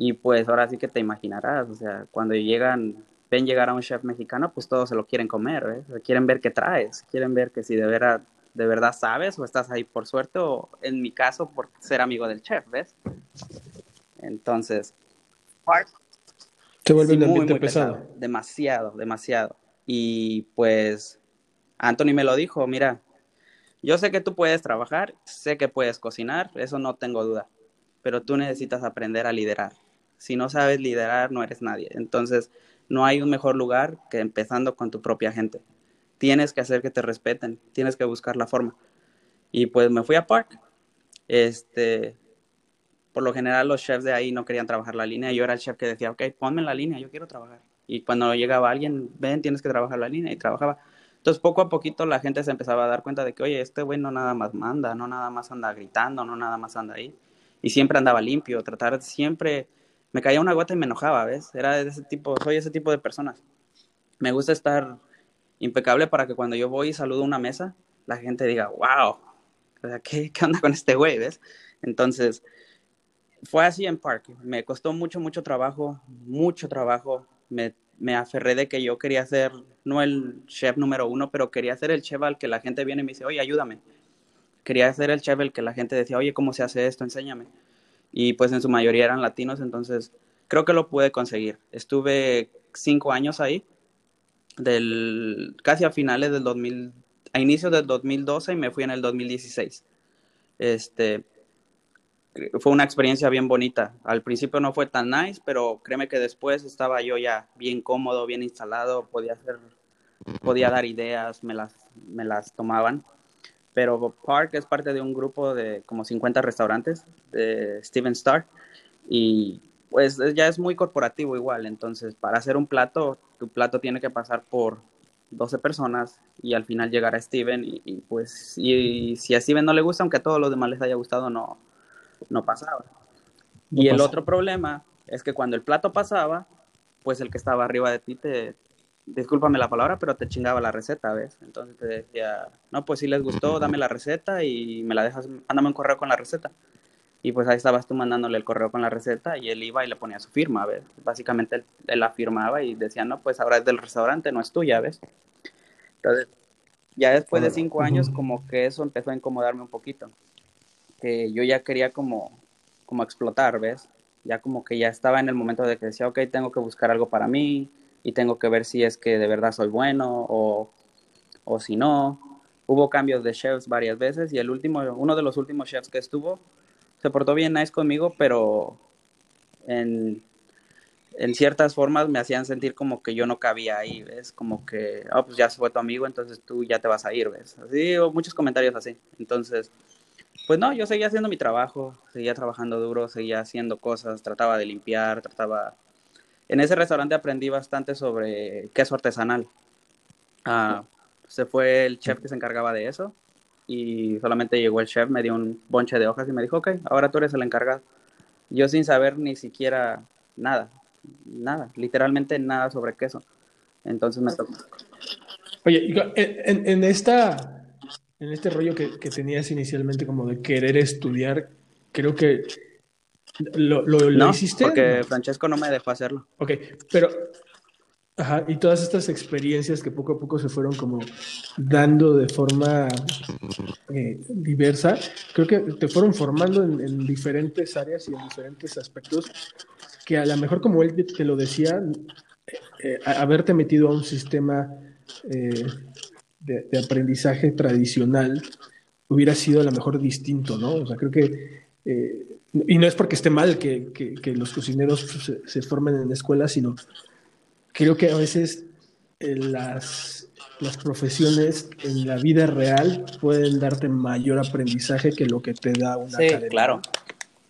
Y pues ahora sí que te imaginarás, o sea, cuando llegan, ven llegar a un chef mexicano, pues todos se lo quieren comer, ¿eh? quieren ver qué traes, quieren ver que si de verdad, de verdad sabes o estás ahí por suerte o en mi caso por ser amigo del chef, ¿ves? Entonces, se vuelve un ambiente pesado. Demasiado, demasiado. Y pues Anthony me lo dijo, mira, yo sé que tú puedes trabajar, sé que puedes cocinar, eso no tengo duda, pero tú necesitas aprender a liderar si no sabes liderar, no eres nadie. Entonces, no hay un mejor lugar que empezando con tu propia gente. Tienes que hacer que te respeten, tienes que buscar la forma. Y pues me fui a Park. Este, por lo general los chefs de ahí no querían trabajar la línea. Yo era el chef que decía, ok, ponme la línea, yo quiero trabajar. Y cuando llegaba alguien, ven, tienes que trabajar la línea y trabajaba. Entonces poco a poquito la gente se empezaba a dar cuenta de que, oye, este güey no nada más manda, no nada más anda gritando, no nada más anda ahí. Y siempre andaba limpio, tratar siempre me caía una gota y me enojaba, ¿ves? Era de ese tipo, soy ese tipo de personas. Me gusta estar impecable para que cuando yo voy y saludo una mesa, la gente diga, wow, ¿qué, qué onda con este güey, ves? Entonces, fue así en Park. Me costó mucho, mucho trabajo, mucho trabajo. Me, me aferré de que yo quería ser, no el chef número uno, pero quería ser el chef al que la gente viene y me dice, oye, ayúdame. Quería ser el chef al que la gente decía, oye, ¿cómo se hace esto? Enséñame y pues en su mayoría eran latinos, entonces creo que lo pude conseguir. Estuve cinco años ahí, del, casi a finales del 2000, a inicios del 2012 y me fui en el 2016. Este, fue una experiencia bien bonita. Al principio no fue tan nice, pero créeme que después estaba yo ya bien cómodo, bien instalado, podía hacer, podía dar ideas, me las, me las tomaban pero Park es parte de un grupo de como 50 restaurantes de Steven Starr y pues ya es muy corporativo igual, entonces para hacer un plato, tu plato tiene que pasar por 12 personas y al final llegar a Steven y, pues y, si a Steven no le gusta, aunque a todos los demás les haya gustado, no, no pasaba. y el otro problema es que cuando el plato pasaba, pues el que estaba arriba de ti te, discúlpame la palabra, pero te chingaba la receta, ¿ves? Entonces te decía, no, pues si les gustó, dame la receta y me la dejas, mándame un correo con la receta. Y pues ahí estabas tú mandándole el correo con la receta y él iba y le ponía su firma, ¿ves? Básicamente él, él la firmaba y decía, no, pues ahora es del restaurante, no es tuya, ¿ves? Entonces, ya después de cinco años, como que eso empezó a incomodarme un poquito. Que yo ya quería como, como explotar, ¿ves? Ya como que ya estaba en el momento de que decía, ok, tengo que buscar algo para mí y tengo que ver si es que de verdad soy bueno o, o si no. Hubo cambios de chefs varias veces y el último, uno de los últimos chefs que estuvo se portó bien nice conmigo, pero en en ciertas formas me hacían sentir como que yo no cabía ahí, ¿ves? Como que, oh, pues ya se fue tu amigo, entonces tú ya te vas a ir, ¿ves? Así, o muchos comentarios así. Entonces, pues no, yo seguía haciendo mi trabajo, seguía trabajando duro, seguía haciendo cosas, trataba de limpiar, trataba... En ese restaurante aprendí bastante sobre queso artesanal. Ah, se fue el chef que se encargaba de eso y solamente llegó el chef, me dio un bonche de hojas y me dijo, ok, ahora tú eres el encargado. Yo sin saber ni siquiera nada, nada, literalmente nada sobre queso. Entonces me tocó. Oye, en, esta, en este rollo que, tenías inicialmente como de querer estudiar, creo que lo, lo, no, hiciste. Porque Francesco no me dejó hacerlo. Ok, pero Ajá, y todas estas experiencias que poco a poco se fueron como dando de forma eh, diversa, creo que te fueron formando en, en, diferentes áreas y en diferentes aspectos que a lo mejor como él te lo decía, eh, haberte metido a un sistema eh, de, de, aprendizaje tradicional hubiera sido a lo mejor distinto, ¿no? O sea, creo que, eh, y no es porque esté mal que, que, que los cocineros se, se, formen en escuelas, sino creo que a veces las, las profesiones en la vida real pueden darte mayor aprendizaje que lo que te da una sí, academia. claro.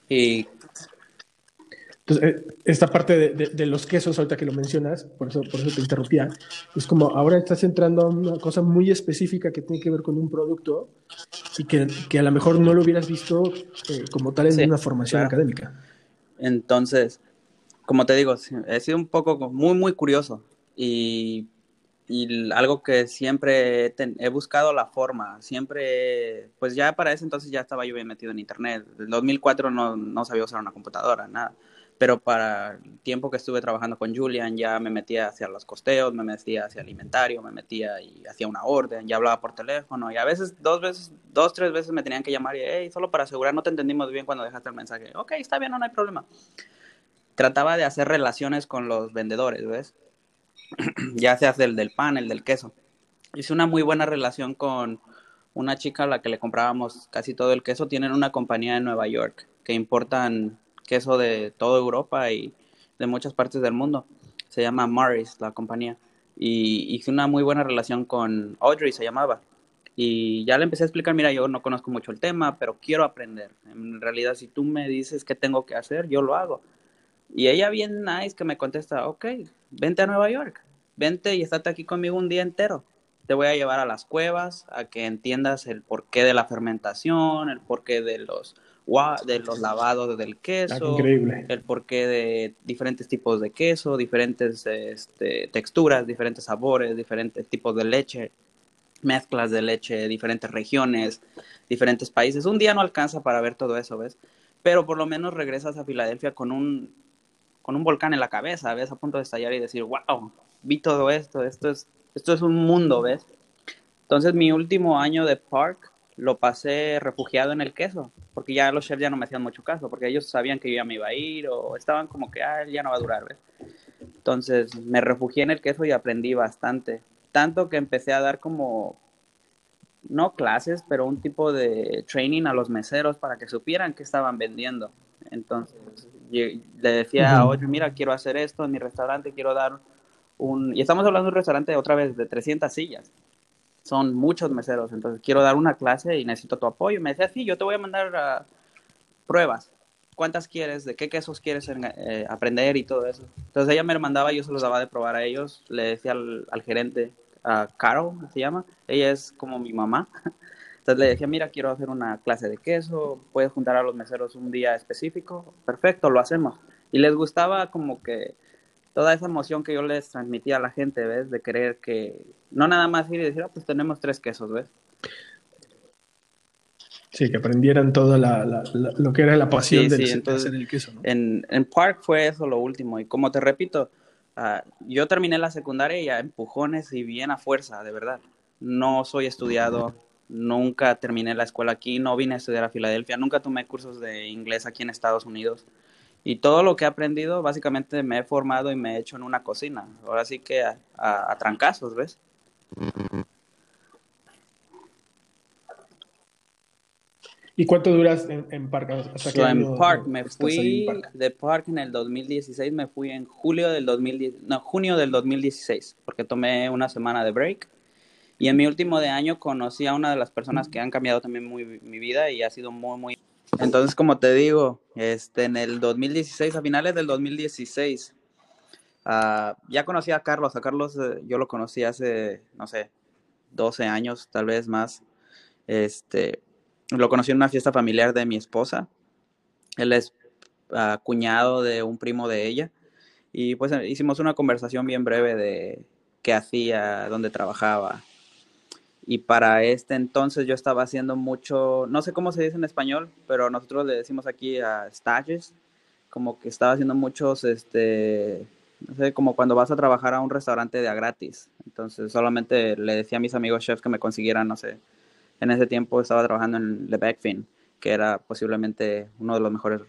Y entonces, eh, esta parte de, de, de, los quesos, ahorita que lo mencionas, por eso, por eso te interrumpía, es como ahora estás entrando a una cosa muy específica que tiene que ver con un producto y que, que a lo mejor no lo hubieras visto eh, como tal en sí, una formación claro. académica. Entonces, como te digo, he sido un poco muy, muy curioso y, y algo que siempre he, ten, he, buscado la forma, siempre, pues ya para ese entonces ya estaba yo bien metido en internet. En 2004 no, no sabía usar una computadora, nada pero para el tiempo que estuve trabajando con Julian ya me metía hacia los costeos, me metía hacia alimentario, me metía y hacía una orden, ya hablaba por teléfono y a veces dos veces, dos, tres veces me tenían que llamar y, hey, solo para asegurar, no te entendimos bien cuando dejaste el mensaje. Ok, está bien, no, no hay problema. Trataba de hacer relaciones con los vendedores, ¿ves? ya se hace el del pan, el del queso. Hice una muy buena relación con una chica a la que le comprábamos casi todo el queso. Tienen una compañía en Nueva York que importan queso de toda Europa y de muchas partes del mundo. Se llama Maris, la compañía. Y hice una muy buena relación con Audrey, se llamaba. Y ya le empecé a explicar, mira, yo no conozco mucho el tema, pero quiero aprender. En realidad, si tú me dices qué tengo que hacer, yo lo hago. Y ella bien nice que me contesta, ok, vente a Nueva York, vente y estate aquí conmigo un día entero. Te voy a llevar a las cuevas, a que entiendas el porqué de la fermentación, el porqué de los de los lavados del queso, ah, el porqué de diferentes tipos de queso, diferentes este, texturas, diferentes sabores, diferentes tipos de leche, mezclas de leche, diferentes regiones, diferentes países. Un día no alcanza para ver todo eso, ¿ves? Pero por lo menos regresas a Filadelfia con un, con un volcán en la cabeza, ¿ves? A punto de estallar y decir, wow, vi todo esto, esto es, esto es un mundo, ¿ves? Entonces mi último año de Park lo pasé refugiado en el queso, porque ya los chefs ya no me hacían mucho caso, porque ellos sabían que yo ya me iba a ir o estaban como que, ah, ya no va a durar, ¿ves? Entonces me refugié en el queso y aprendí bastante, tanto que empecé a dar como, no clases, pero un tipo de training a los meseros para que supieran qué estaban vendiendo. Entonces le decía a Audrey, mira, quiero hacer esto en mi restaurante, quiero dar un... Y estamos hablando de un restaurante otra vez de 300 sillas son muchos meseros, entonces quiero dar una clase y necesito tu apoyo. Me decía, sí, yo te voy a mandar uh, pruebas. ¿Cuántas quieres? ¿De qué quesos quieres eh, aprender y todo eso? Entonces ella me mandaba, yo se los daba de probar a ellos. Le decía al, gerente, uh, Carol se llama, ella es como mi mamá. Entonces le decía, mira, quiero hacer una clase de queso, puedes juntar a los meseros un día específico. Perfecto, lo hacemos. Y les gustaba como que toda esa emoción que yo les transmitía a la gente, ¿ves? De querer que, no nada más ir y decir, ah, pues tenemos tres quesos, ¿ves? Sí, que aprendieran todo lo que era la pasión del, de hacer el queso. En, en Park fue eso lo último. Y como te repito, ah, yo terminé la secundaria y a empujones y bien a fuerza, de verdad. No soy estudiado, nunca terminé la escuela aquí, no vine a estudiar a Filadelfia, nunca tomé cursos de inglés aquí en Estados Unidos. Y todo lo que he aprendido, básicamente me he formado y me he hecho en una cocina. Ahora sí que a, a trancazos, ¿ves? ¿Y cuánto duras en, en Park? en Park me fui de Park en el 2016, me fui en julio del 2010, no, junio del 2016, porque tomé una semana de break. Y en mi último de año conocí a una de las personas que han cambiado también muy mi vida y ha sido muy, muy... Entonces, como te digo, este, en el 2016, a finales del 2016, ah, ya conocí a Carlos. A Carlos eh, yo lo conocí hace, no sé, 12 años, tal vez más. Este, lo conocí en una fiesta familiar de mi esposa. Él es uh, cuñado de un primo de ella. Y pues hicimos una conversación bien breve de qué hacía, dónde trabajaba. Y para este entonces yo estaba haciendo mucho, no sé cómo se dice en español, pero nosotros le decimos aquí a stages, como que estaba haciendo muchos, este, no sé, como cuando vas a trabajar a un restaurante de a gratis. Entonces solamente le decía a mis amigos chefs que me consiguieran, no sé, en ese tiempo estaba trabajando en Le Backfin, que era posiblemente uno de los mejores,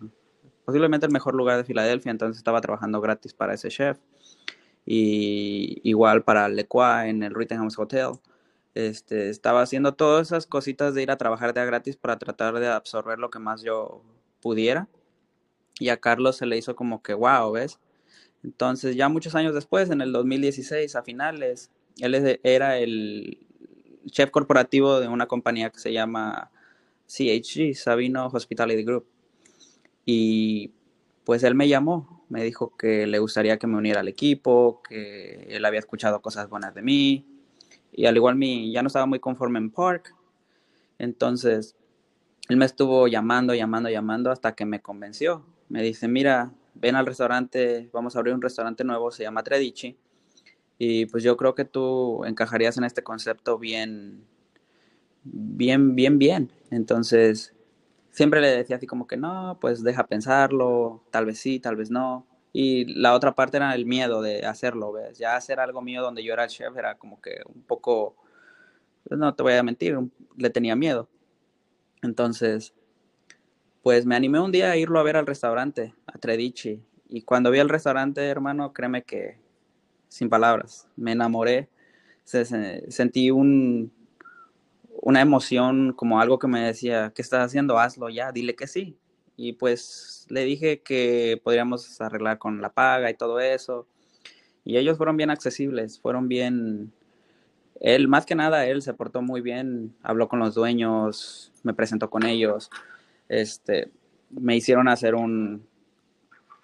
posiblemente el mejor lugar de Filadelfia, entonces estaba trabajando gratis para ese chef. Y igual para Le Croix en el Rittenhouse Hotel. Este, estaba haciendo todas esas cositas de ir a trabajar de gratis para tratar de absorber lo que más yo pudiera. Y a Carlos se le hizo como que, wow, ¿ves? Entonces, ya muchos años después, en el 2016, a finales, él era el, chef corporativo de una compañía que se llama CHG, Sabino Hospitality Group. Y pues él me llamó, me dijo que le gustaría que me uniera al equipo, que él había escuchado cosas buenas de mí. Y al igual mí, ya no estaba muy conforme en Park. Entonces, él me estuvo llamando, llamando, llamando hasta que me convenció. Me dice, mira, ven al restaurante, vamos a abrir un restaurante nuevo, se llama Tredici y pues yo creo que tú encajarías en este concepto bien, bien, bien, bien. Entonces, siempre le decía así como que no, pues deja pensarlo, tal vez sí, tal vez no. Y la otra parte era el miedo de hacerlo, ¿ves? Ya hacer algo mío donde yo era el chef era como que un poco, pues no te voy a mentir, le tenía miedo. Entonces, pues me animé un día a irlo a ver al restaurante, a Tredici. Y cuando vi al restaurante, hermano, créeme que sin palabras. Me enamoré, sentí un, una emoción como algo que me decía, ¿qué estás haciendo? Hazlo ya, dile que sí. Y pues le dije que podríamos arreglar con la paga y todo eso. Y ellos fueron bien accesibles, fueron bien... Él, más que nada, él se portó muy bien, habló con los dueños, me presentó con ellos, este, me hicieron hacer un,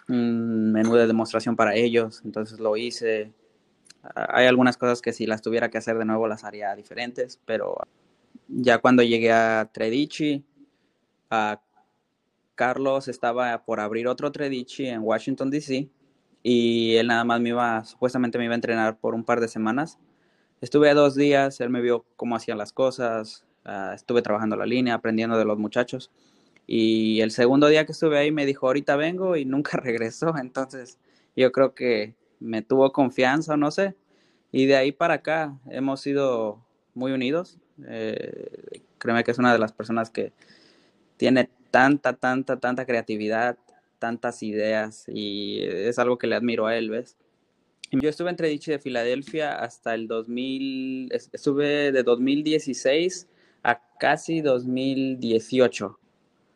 un menú de demostración para ellos, entonces lo hice. Hay algunas cosas que si las tuviera que hacer de nuevo las haría diferentes, pero ya cuando llegué a Tredici, a Carlos estaba por abrir otro Tredici en Washington, D.C. y él nada más me iba, supuestamente me iba a entrenar por un par de semanas. Estuve dos días, él me vio cómo hacían las cosas, ah, estuve trabajando la línea, aprendiendo de los muchachos. Y el segundo día que estuve ahí me dijo, ahorita vengo y nunca regresó. Entonces yo creo que me tuvo confianza, no sé. Y de ahí para acá hemos sido muy unidos. Eh, créeme que es una de las personas que tiene tanta, tanta, tanta creatividad, tantas ideas y es algo que le admiro a él, ¿ves? Yo estuve entre Dichi de Filadelfia hasta el 2000, estuve de 2016 a casi 2018.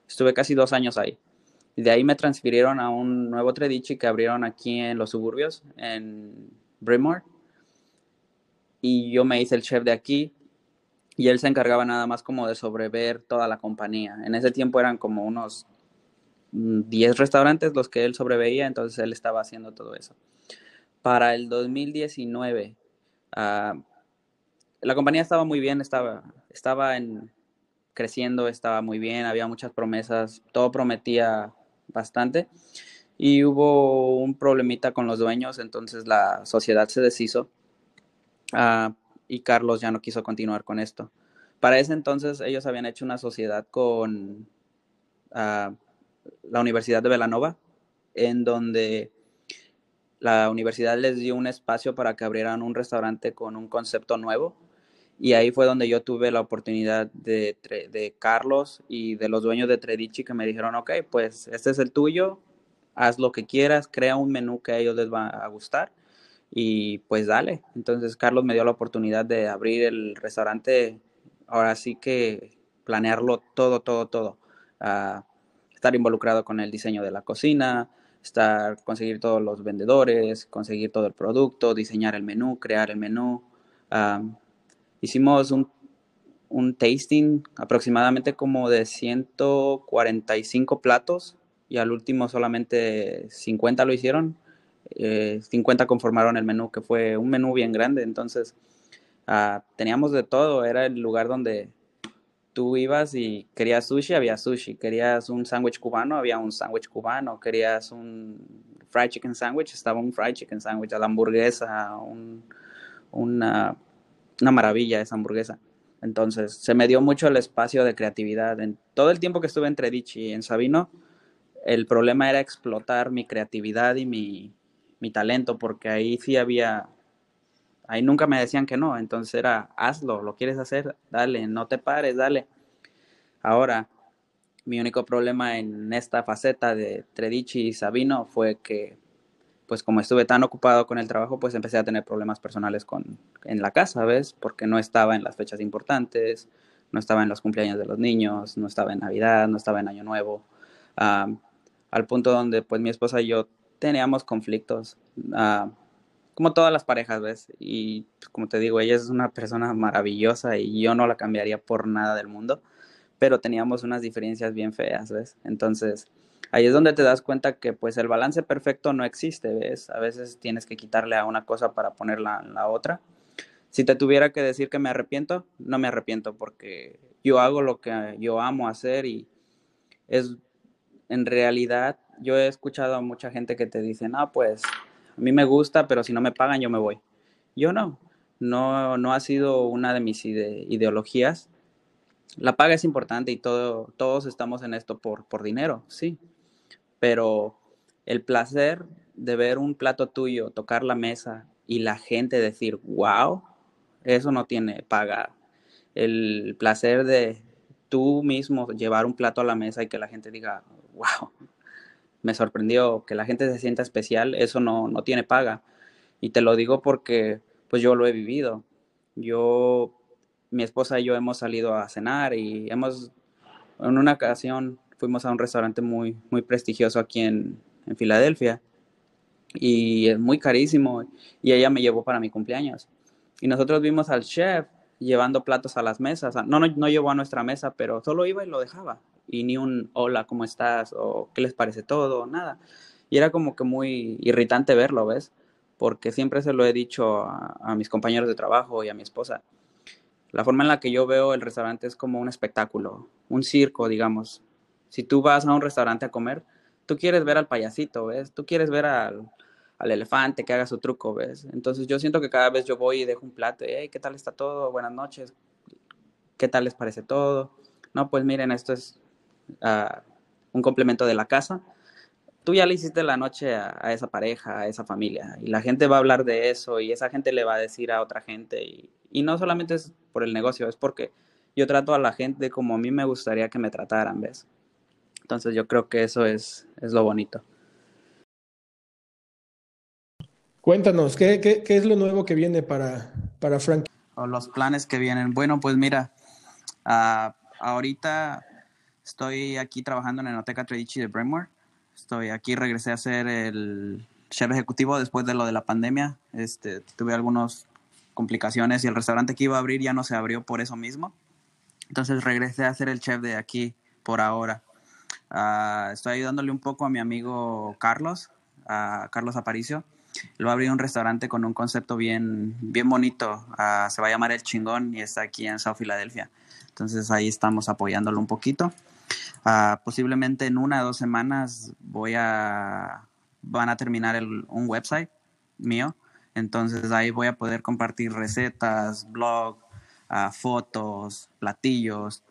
Estuve casi dos años ahí. De ahí me transfirieron a un nuevo Tredici que abrieron aquí en los suburbios, en Bremore. Y yo me hice el chef de aquí. Y él se encargaba nada más como de sobrever toda la compañía. En ese tiempo eran como unos 10 restaurantes los que él sobreveía, entonces él estaba haciendo todo eso. Para el 2019, ah, la compañía estaba muy bien, estaba, estaba en, creciendo, estaba muy bien, había muchas promesas, todo prometía bastante. Y hubo un problemita con los dueños, entonces la sociedad se deshizo ah, y Carlos ya no quiso continuar con esto. para ese entonces ellos habían hecho una sociedad con uh, la Universidad de Velanova, en donde la universidad les dio un espacio para que abrieran un restaurante con un concepto nuevo. Y ahí fue donde yo tuve la oportunidad de, de Carlos y de los dueños de Tredici que me dijeron, ok, pues este es el tuyo, haz lo que quieras, crea un menú que a ellos les va a gustar y pues dale. Entonces Carlos me dio la oportunidad de abrir el restaurante, ahora sí que planearlo todo, todo, todo. Uh, estar involucrado con el diseño de la cocina, estar, conseguir todos los vendedores, conseguir todo el producto, diseñar el menú, crear el menú. Um, hicimos un, un, tasting aproximadamente como de 145 platos y al último solamente 50 lo hicieron. 50 eh, conformaron el menú, que fue un menú bien grande. Entonces, uh, teníamos de todo. Era el lugar donde tú ibas y querías sushi, había sushi. Querías un sándwich cubano, había un sándwich cubano. Querías un fried chicken sandwich, estaba un fried chicken sandwich. La hamburguesa, un, una, una maravilla esa hamburguesa. Entonces, se me dio mucho el espacio de creatividad. En todo el tiempo que estuve entre Dichi y en Sabino, el problema era explotar mi creatividad y mi, mi talento, porque ahí sí había, ahí nunca me decían que no, entonces era, hazlo, lo quieres hacer, dale, no te pares, dale. Ahora, mi único problema en esta faceta de Tredici y Sabino fue que, pues como estuve tan ocupado con el trabajo, pues empecé a tener problemas personales con, en la casa, ¿ves? Porque no estaba en las fechas importantes, no estaba en los cumpleaños de los niños, no estaba en Navidad, no estaba en Año Nuevo, al punto donde pues mi esposa y yo teníamos conflictos, uh, como todas las parejas, ¿ves? Y pues, como te digo, ella es una persona maravillosa y yo no la cambiaría por nada del mundo, pero teníamos unas diferencias bien feas, ¿ves? Entonces, ahí es donde te das cuenta que pues el balance perfecto no existe, ¿ves? A veces tienes que quitarle a una cosa para ponerla en la otra. Si te tuviera que decir que me arrepiento, no me arrepiento porque yo hago lo que yo amo hacer y es en realidad yo he escuchado a mucha gente que te dice, no, pues a mí me gusta, pero si no me pagan yo me voy. Yo no, no, no ha sido una de mis ideologías. La paga es importante y todo, todos estamos en esto por, por dinero, sí, pero el placer de ver un plato tuyo, tocar la mesa y la gente decir, wow, eso no tiene paga. El placer de tú mismo llevar un plato a la mesa y que la gente diga, wow, me sorprendió que la gente se sienta especial, eso no, no tiene paga. Y te lo digo porque pues yo lo he vivido. Yo, mi esposa y yo hemos salido a cenar y hemos, en una ocasión fuimos a un restaurante muy, muy prestigioso aquí en, en Filadelfia y es muy carísimo y ella me llevó para mi cumpleaños. Y nosotros vimos al chef llevando platos a las mesas. No, no, no llevó a nuestra mesa, pero solo iba y lo dejaba y ni un hola, ¿cómo estás? o ¿qué les parece todo? Nada. Y era como que muy irritante verlo, ¿ves? Porque siempre se lo he dicho a, mis compañeros de trabajo y a mi esposa. La forma en la que yo veo el restaurante es como un espectáculo, un circo, digamos. Si tú vas a un restaurante a comer, tú quieres ver al payasito, ¿ves? Tú quieres ver al, al elefante que haga su truco, ¿ves? Entonces yo siento que cada vez yo voy y dejo un plato, hey, ¿qué tal está todo? Buenas noches. ¿Qué tal les parece todo? No, pues miren, esto es un complemento de la casa, tú ya le hiciste la noche a, esa pareja, a esa familia, y la gente va a hablar de eso y esa gente le va a decir a otra gente, y, y no solamente es por el negocio, es porque yo trato a la gente como a mí me gustaría que me trataran, ¿ves? Entonces yo creo que eso es, es lo bonito. Cuéntanos, ¿qué, qué, qué es lo nuevo que viene para, para Frank? O los planes que vienen. Bueno, pues mira, uh, ahorita Estoy aquí trabajando en la Enoteca Tradici de Brentwood. Estoy aquí, regresé a ser el chef ejecutivo después de lo de la pandemia. Este, tuve algunas complicaciones y el restaurante que iba a abrir ya no se abrió por eso mismo. Entonces regresé a ser el chef de aquí por ahora. Uh, estoy ayudándole un poco a mi amigo Carlos, a Carlos Aparicio. Él va a abrir un restaurante con un concepto bien, bien bonito. Uh, se va a llamar El Chingón y está aquí en South Philadelphia. Entonces ahí estamos apoyándolo un poquito. Ah, posiblemente en una o dos semanas voy a, van a terminar un website mío. Entonces ahí voy a poder compartir recetas, blog, a fotos, platillos.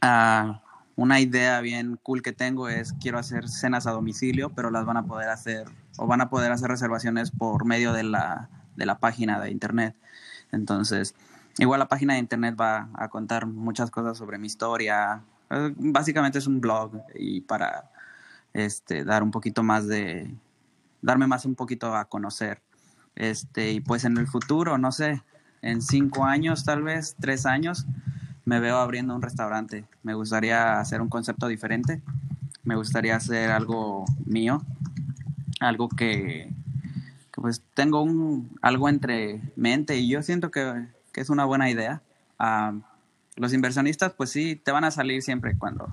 a una idea bien cool que tengo es quiero hacer cenas a domicilio, pero las van a poder hacer o van a poder hacer reservaciones por medio de la, de la página de internet. Entonces, igual la página de internet va a contar muchas cosas sobre mi historia. Básicamente es un blog y para este, dar un poquito más de, darme más un poquito a conocer. Este, y pues en el futuro, no sé, en cinco años, tal vez, tres años, me veo abriendo un restaurante. Me gustaría hacer un concepto diferente. Me gustaría hacer algo mío, algo que, pues tengo un, algo entre mente y yo siento que, que es una buena idea. Ah, los inversionistas, pues sí, te van a salir siempre cuando,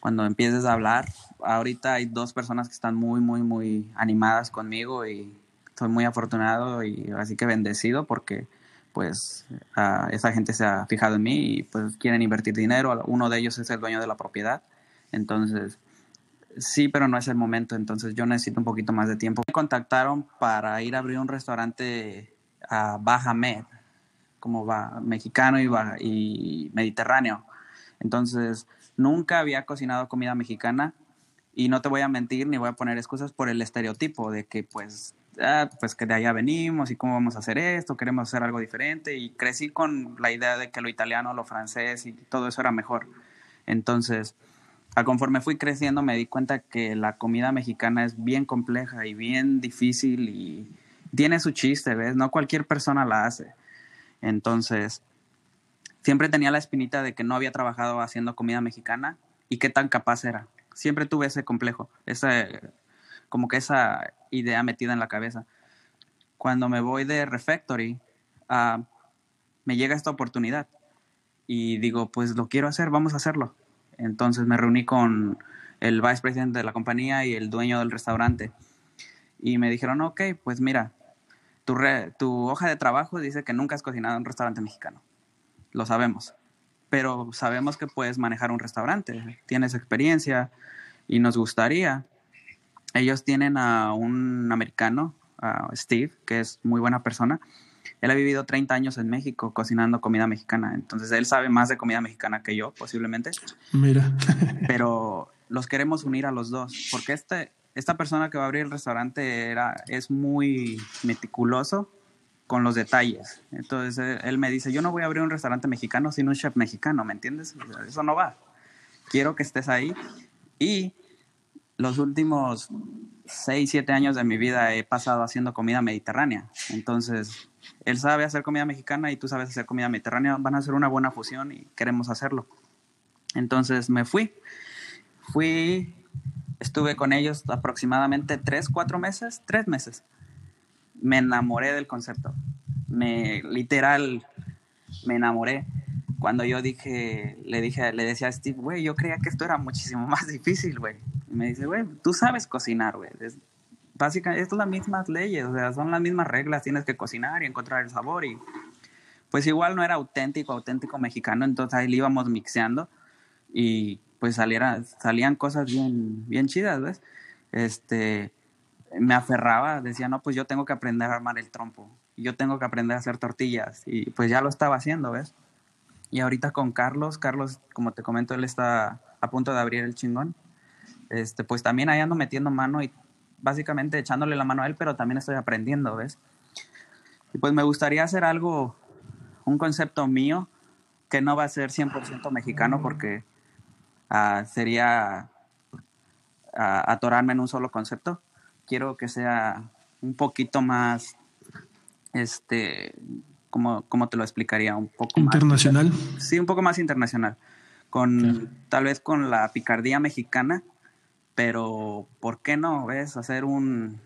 cuando empieces a hablar. Ahorita hay dos personas que están muy, muy, muy animadas conmigo y soy muy afortunado y así que bendecido porque pues esa gente se ha fijado en mí y pues quieren invertir dinero. Uno de ellos es el dueño de la propiedad. Entonces, sí, pero no es el momento. Entonces yo necesito un poquito más de tiempo. Me contactaron para ir a abrir un restaurante a Baja Med, como va, mexicano y, baja, y mediterráneo. Entonces, nunca había cocinado comida mexicana y no te voy a mentir ni voy a poner excusas por el estereotipo de que pues ah, pues que de allá venimos y cómo vamos a hacer esto, queremos hacer algo diferente y crecí con la idea de que lo italiano, lo francés y todo eso era mejor. Entonces, a conforme fui creciendo me di cuenta que la comida mexicana es bien compleja y bien difícil y tiene su chiste, ¿ves? No cualquier persona la hace. Entonces, siempre tenía la espinita de que no había trabajado haciendo comida mexicana y qué tan capaz era. Siempre tuve ese complejo, ese, como que esa idea metida en la cabeza. Cuando me voy de Refectory, uh, me llega esta oportunidad y digo, pues lo quiero hacer, vamos a hacerlo. Entonces me reuní con el vicepresidente de la compañía y el dueño del restaurante y me dijeron, ok, pues mira, tu, re, tu hoja de trabajo dice que nunca has cocinado en un restaurante mexicano. Lo sabemos. Pero sabemos que puedes manejar un restaurante. Tienes experiencia y nos gustaría. Ellos tienen a un americano, a Steve, que es muy buena persona. Él ha vivido 30 años en México cocinando comida mexicana. Entonces él sabe más de comida mexicana que yo, posiblemente. Mira. Pero los queremos unir a los dos. Porque este, esta persona que va a abrir el restaurante era, es muy meticuloso con los detalles. Entonces él, me dice, yo no voy a abrir un restaurante mexicano sin un chef mexicano, ¿me entiendes? Eso no va. Quiero que estés ahí. Y los últimos 6, 7 años de mi vida he pasado haciendo comida mediterránea. Entonces, él sabe hacer comida mexicana y tú sabes hacer comida mediterránea. Van a hacer una buena fusión y queremos hacerlo. Entonces me fui. Fui Estuve con ellos aproximadamente tres, cuatro meses, tres meses. Me enamoré del concepto. Me, literal, me enamoré. Cuando yo dije, le dije, le decía a Steve, güey, yo creía que esto era muchísimo más difícil, güey. Y me dice, güey, tú sabes cocinar, güey. Básicamente, es las mismas leyes, o sea, son las mismas reglas, tienes que cocinar y encontrar el sabor. Y pues igual no era auténtico, auténtico mexicano, entonces ahí le íbamos mixeando. Y pues saliera, salían cosas bien, bien chidas, ¿ves? Este, me aferraba, decía, no, pues yo tengo que aprender a armar el trompo, yo tengo que aprender a hacer tortillas, y pues ya lo estaba haciendo, ¿ves? Y ahorita con Carlos, Carlos, como te comento, él está a punto de abrir el chingón, este, pues también ahí ando metiendo mano y básicamente echándole la mano a él, pero también estoy aprendiendo, ¿ves? Y pues me gustaría hacer algo, un concepto mío, que no va a ser 100% mexicano porque uh, sería uh, atorarme en un solo concepto. Quiero que sea un poquito más, este, como, como te lo explicaría, un poco internacional. Más, sí, un poco más internacional, con claro. tal vez con la picardía mexicana, pero ¿por qué no, ves, hacer un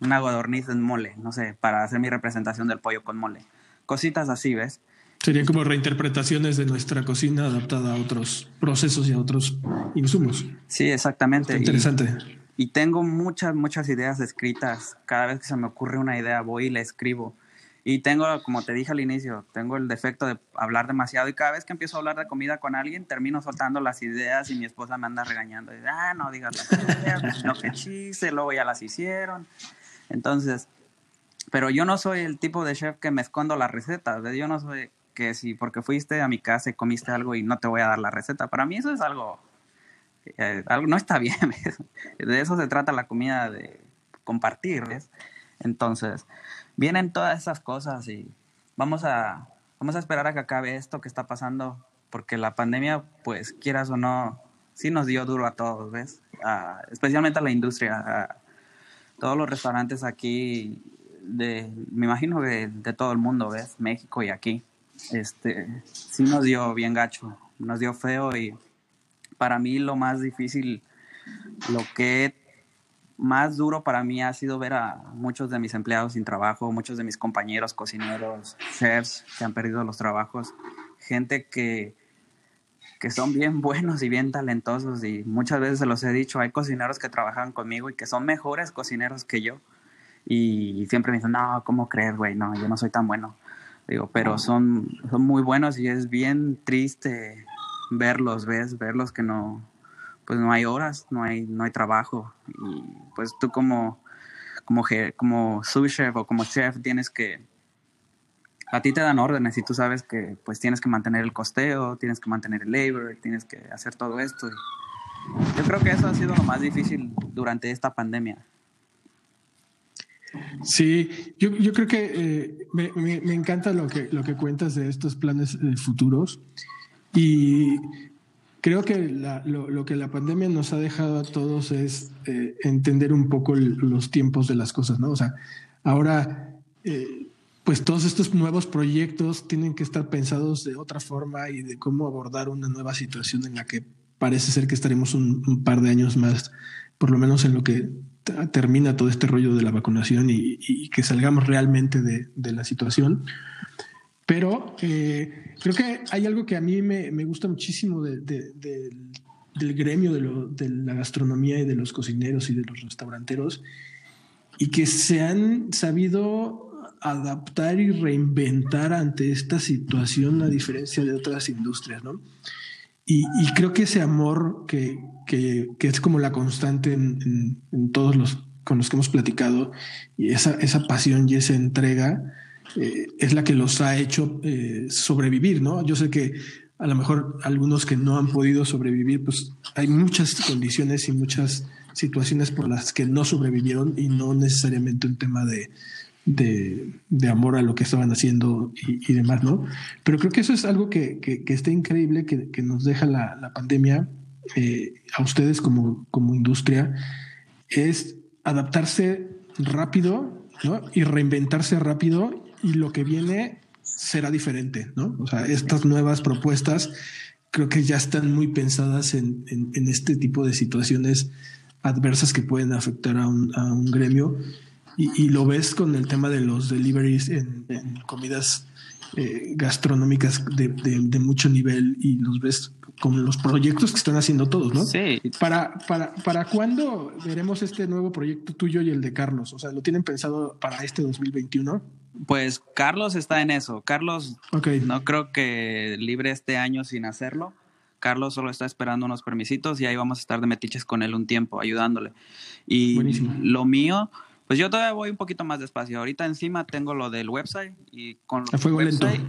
una godorniz en mole, no sé, para hacer mi representación del pollo con mole, cositas así, ves. Serían como reinterpretaciones de nuestra cocina adaptada a otros procesos y a otros insumos. Sí, exactamente. Interesante. Y, y, tengo muchas, muchas ideas escritas. Cada vez que se me ocurre una idea, voy y la escribo. Y tengo, como te dije al inicio, tengo el defecto de hablar demasiado. Y cada vez que empiezo a hablar de comida con alguien, termino soltando las ideas y mi esposa me anda regañando. Y, ah, no digas las ideas, no que chiste, luego ya las hicieron. Entonces, pero yo no soy el tipo de chef que me escondo las recetas. Yo no soy que si porque fuiste a mi casa y comiste algo y no te voy a dar la receta. Para mí eso es algo, eh, algo no está bien. De eso se trata la comida de compartir, ¿ves? Entonces, vienen todas esas cosas y vamos a, vamos a esperar a que acabe esto que está pasando, porque la pandemia, pues quieras o no, sí nos dio duro a todos, ¿ves? especialmente a la industria, a todos los restaurantes aquí, de, me imagino que de, todo el mundo, ¿ves? México y aquí, este, sí nos dio bien gacho, nos dio feo y para mí lo más difícil, lo que más duro para mí ha sido ver a muchos de mis empleados sin trabajo, muchos de mis compañeros cocineros, chefs que han perdido los trabajos, gente que, que son bien buenos y bien talentosos y muchas veces se los he dicho, hay cocineros que trabajan conmigo y que son mejores cocineros que yo y siempre me dicen, no, ¿cómo crees, güey? No, yo no soy tan bueno. Digo, pero son, son muy buenos y es bien triste verlos, ¿ves? Verlos que no, pues no hay horas, no hay, no hay trabajo. Y pues tú como, como, como subchef o como chef tienes que, a ti te dan órdenes y tú sabes que pues tienes que mantener el costeo, tienes que mantener el labor, tienes que hacer todo esto. yo creo que eso ha sido lo más difícil durante esta pandemia. Sí, yo, yo creo que eh, me, me, encanta lo que, lo que cuentas de estos planes eh, futuros y creo que lo, lo, que la pandemia nos ha dejado a todos es eh, entender un poco los tiempos de las cosas, ¿no? O sea, ahora, pues todos estos nuevos proyectos tienen que estar pensados de otra forma y de cómo abordar una nueva situación en la que parece ser que estaremos un, un par de años más, por lo menos en lo que termina todo este rollo de la vacunación y, que salgamos realmente de, la situación. Pero eh, creo que hay algo que a mí me, gusta muchísimo del gremio de, la gastronomía y de los cocineros y de los restauranteros y que se han sabido adaptar y reinventar ante esta situación a diferencia de otras industrias, ¿no? Y, creo que ese amor que, que, es como la constante en, todos los con los que hemos platicado, y esa, esa pasión y esa entrega eh, es la que los ha hecho eh, sobrevivir, ¿no? Yo sé que a lo mejor algunos que no han podido sobrevivir, pues hay muchas condiciones y muchas situaciones por las que no sobrevivieron y no necesariamente un tema de, de, amor a lo que estaban haciendo y, demás, ¿no? Pero creo que eso es algo que, que, está increíble, que, nos deja la, pandemia eh, a ustedes como, como industria, es adaptarse rápido ¿no? y reinventarse rápido y lo que viene será diferente, ¿no? O sea, estas nuevas propuestas creo que ya están muy pensadas en, en, este tipo de situaciones adversas que pueden afectar a un gremio y, lo ves con el tema de los deliveries en, comidas eh, gastronómicas de, mucho nivel y los ves con los proyectos que están haciendo todos, ¿no? Sí. ¿Para, para, para cuándo veremos este nuevo proyecto tuyo y el de Carlos? O sea, ¿lo tienen pensado para este 2021? Pues Carlos está en eso. Carlos no creo que libre este año sin hacerlo. Carlos solo está esperando unos permisitos y ahí vamos a estar de metiches con él un tiempo, ayudándole. Y lo mío, pues yo todavía voy un poquito más despacio. Ahorita encima tengo lo del website y con el website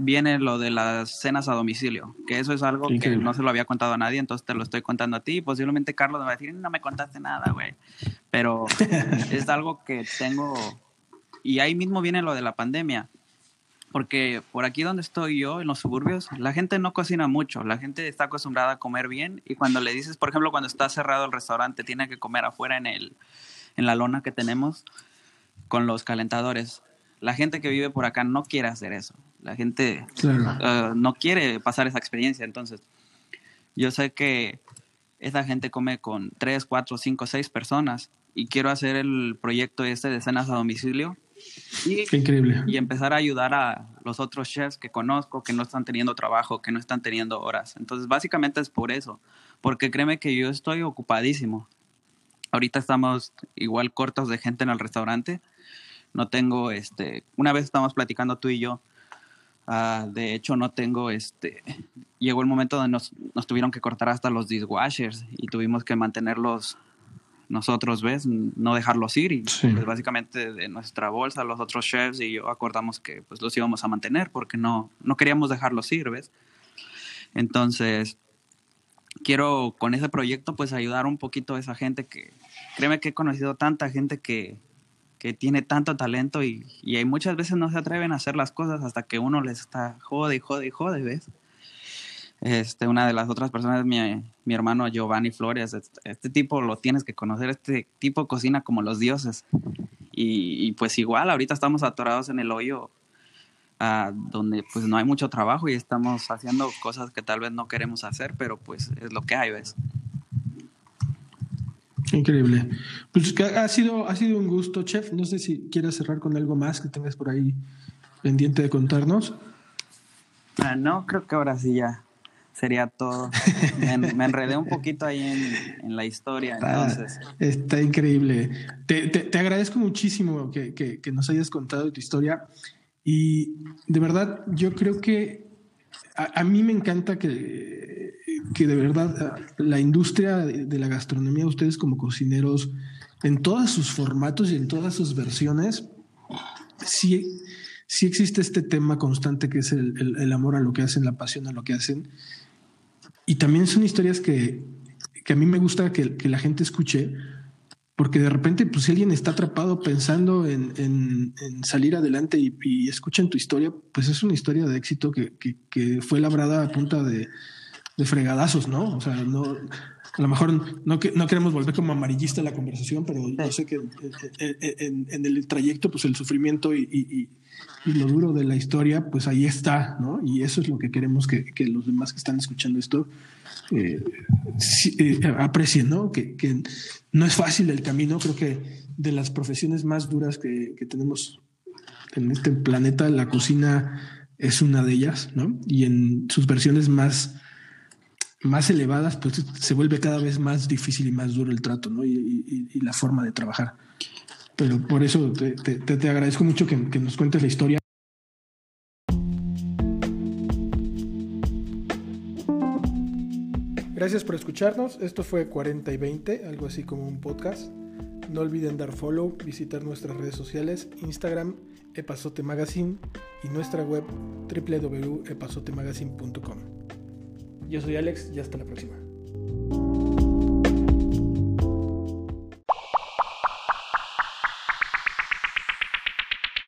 viene lo de las cenas a domicilio, que eso es algo que no se lo había contado a nadie, entonces te lo estoy contando a ti. Posiblemente Carlos me va a decir, no me contaste nada, güey. Pero es algo que tengo... Y ahí mismo viene lo de la pandemia. Porque por aquí donde estoy yo, en los suburbios, la gente no cocina mucho, la gente está acostumbrada a comer bien y cuando le dices, por ejemplo, cuando está cerrado el restaurante, tiene que comer afuera en el, en la lona que tenemos con los calentadores. La gente que vive por acá no quiere hacer eso. La gente eh, no quiere pasar esa experiencia. Entonces, yo sé que esa gente come con tres, cuatro, cinco, seis personas y quiero hacer el proyecto este de cenas a domicilio. Y, increíble. Y empezar a ayudar a los otros chefs que conozco que no están teniendo trabajo, que no están teniendo horas. Entonces, básicamente es por eso. Porque créeme que yo estoy ocupadísimo. Ahorita estamos igual cortos de gente en el restaurante. No tengo, este, una vez estábamos platicando tú y yo. Uh, de hecho, no tengo, este, llegó el momento donde nos, nos, tuvieron que cortar hasta los dishwashers y tuvimos que mantenerlos nosotros, ¿ves? No dejarlos ir y pues, básicamente de nuestra bolsa los otros chefs y yo acordamos que pues los íbamos a mantener porque no, no queríamos dejarlos ir, ¿ves? Entonces, quiero con ese proyecto pues ayudar un poquito a esa gente que, créeme que he conocido tanta gente que, que tiene tanto talento y, y hay muchas veces no se atreven a hacer las cosas hasta que uno les está jode y jode y jode, ¿ves? Este, una de las otras personas es mi, mi hermano Giovanni Flores. Este, este, tipo lo tienes que conocer, este tipo cocina como los dioses. Y, pues igual, ahorita estamos atorados en el hoyo uh, donde pues no hay mucho trabajo y estamos haciendo cosas que tal vez no queremos hacer, pero pues es lo que hay, ¿ves? Increíble. Pues ha sido, ha sido un gusto, chef. No sé si quieres cerrar con algo más que tengas por ahí pendiente de contarnos. Ah, no, creo que ahora sí ya sería todo. Me, enredé un poquito ahí en, la historia. Entonces. Está, increíble. Te, agradezco muchísimo que, que, nos hayas contado tu historia. Y de verdad, yo creo que a, mí me encanta que, que, de verdad la industria de la gastronomía, ustedes como cocineros, en todos sus formatos y en todas sus versiones, sí, sí existe este tema constante que es el, el, amor a lo que hacen, la pasión a lo que hacen. Y también son historias que, que a mí me gusta que, que, la gente escuche, porque de repente, pues si alguien está atrapado pensando en, en, salir adelante y, y, escuchan tu historia, pues es una historia de éxito que, que fue labrada a punta de, de, fregadazos, ¿no? O sea, no, a lo mejor no, no queremos volver como amarillista la conversación, pero yo sé que en, en, el trayecto, pues el sufrimiento y, y, y, lo duro de la historia, pues ahí está, ¿no? Y eso es lo que queremos que, que los demás que están escuchando esto eh, aprecien, ¿no? Que, no es fácil el camino, creo que de las profesiones más duras que, tenemos en este planeta, la cocina es una de ellas, ¿no? Y en sus versiones más más elevadas, pues se vuelve cada vez más difícil y más duro el trato, ¿no? Y, la forma de trabajar. Pero por eso te, agradezco mucho que, que nos cuentes la historia. Gracias por escucharnos. Esto fue 40 y 20, algo así como un podcast. No olviden dar follow, visitar nuestras redes sociales, Instagram, Epazote Magazine y nuestra web www.epazotemagazine.com. Yo soy Alex y hasta la próxima.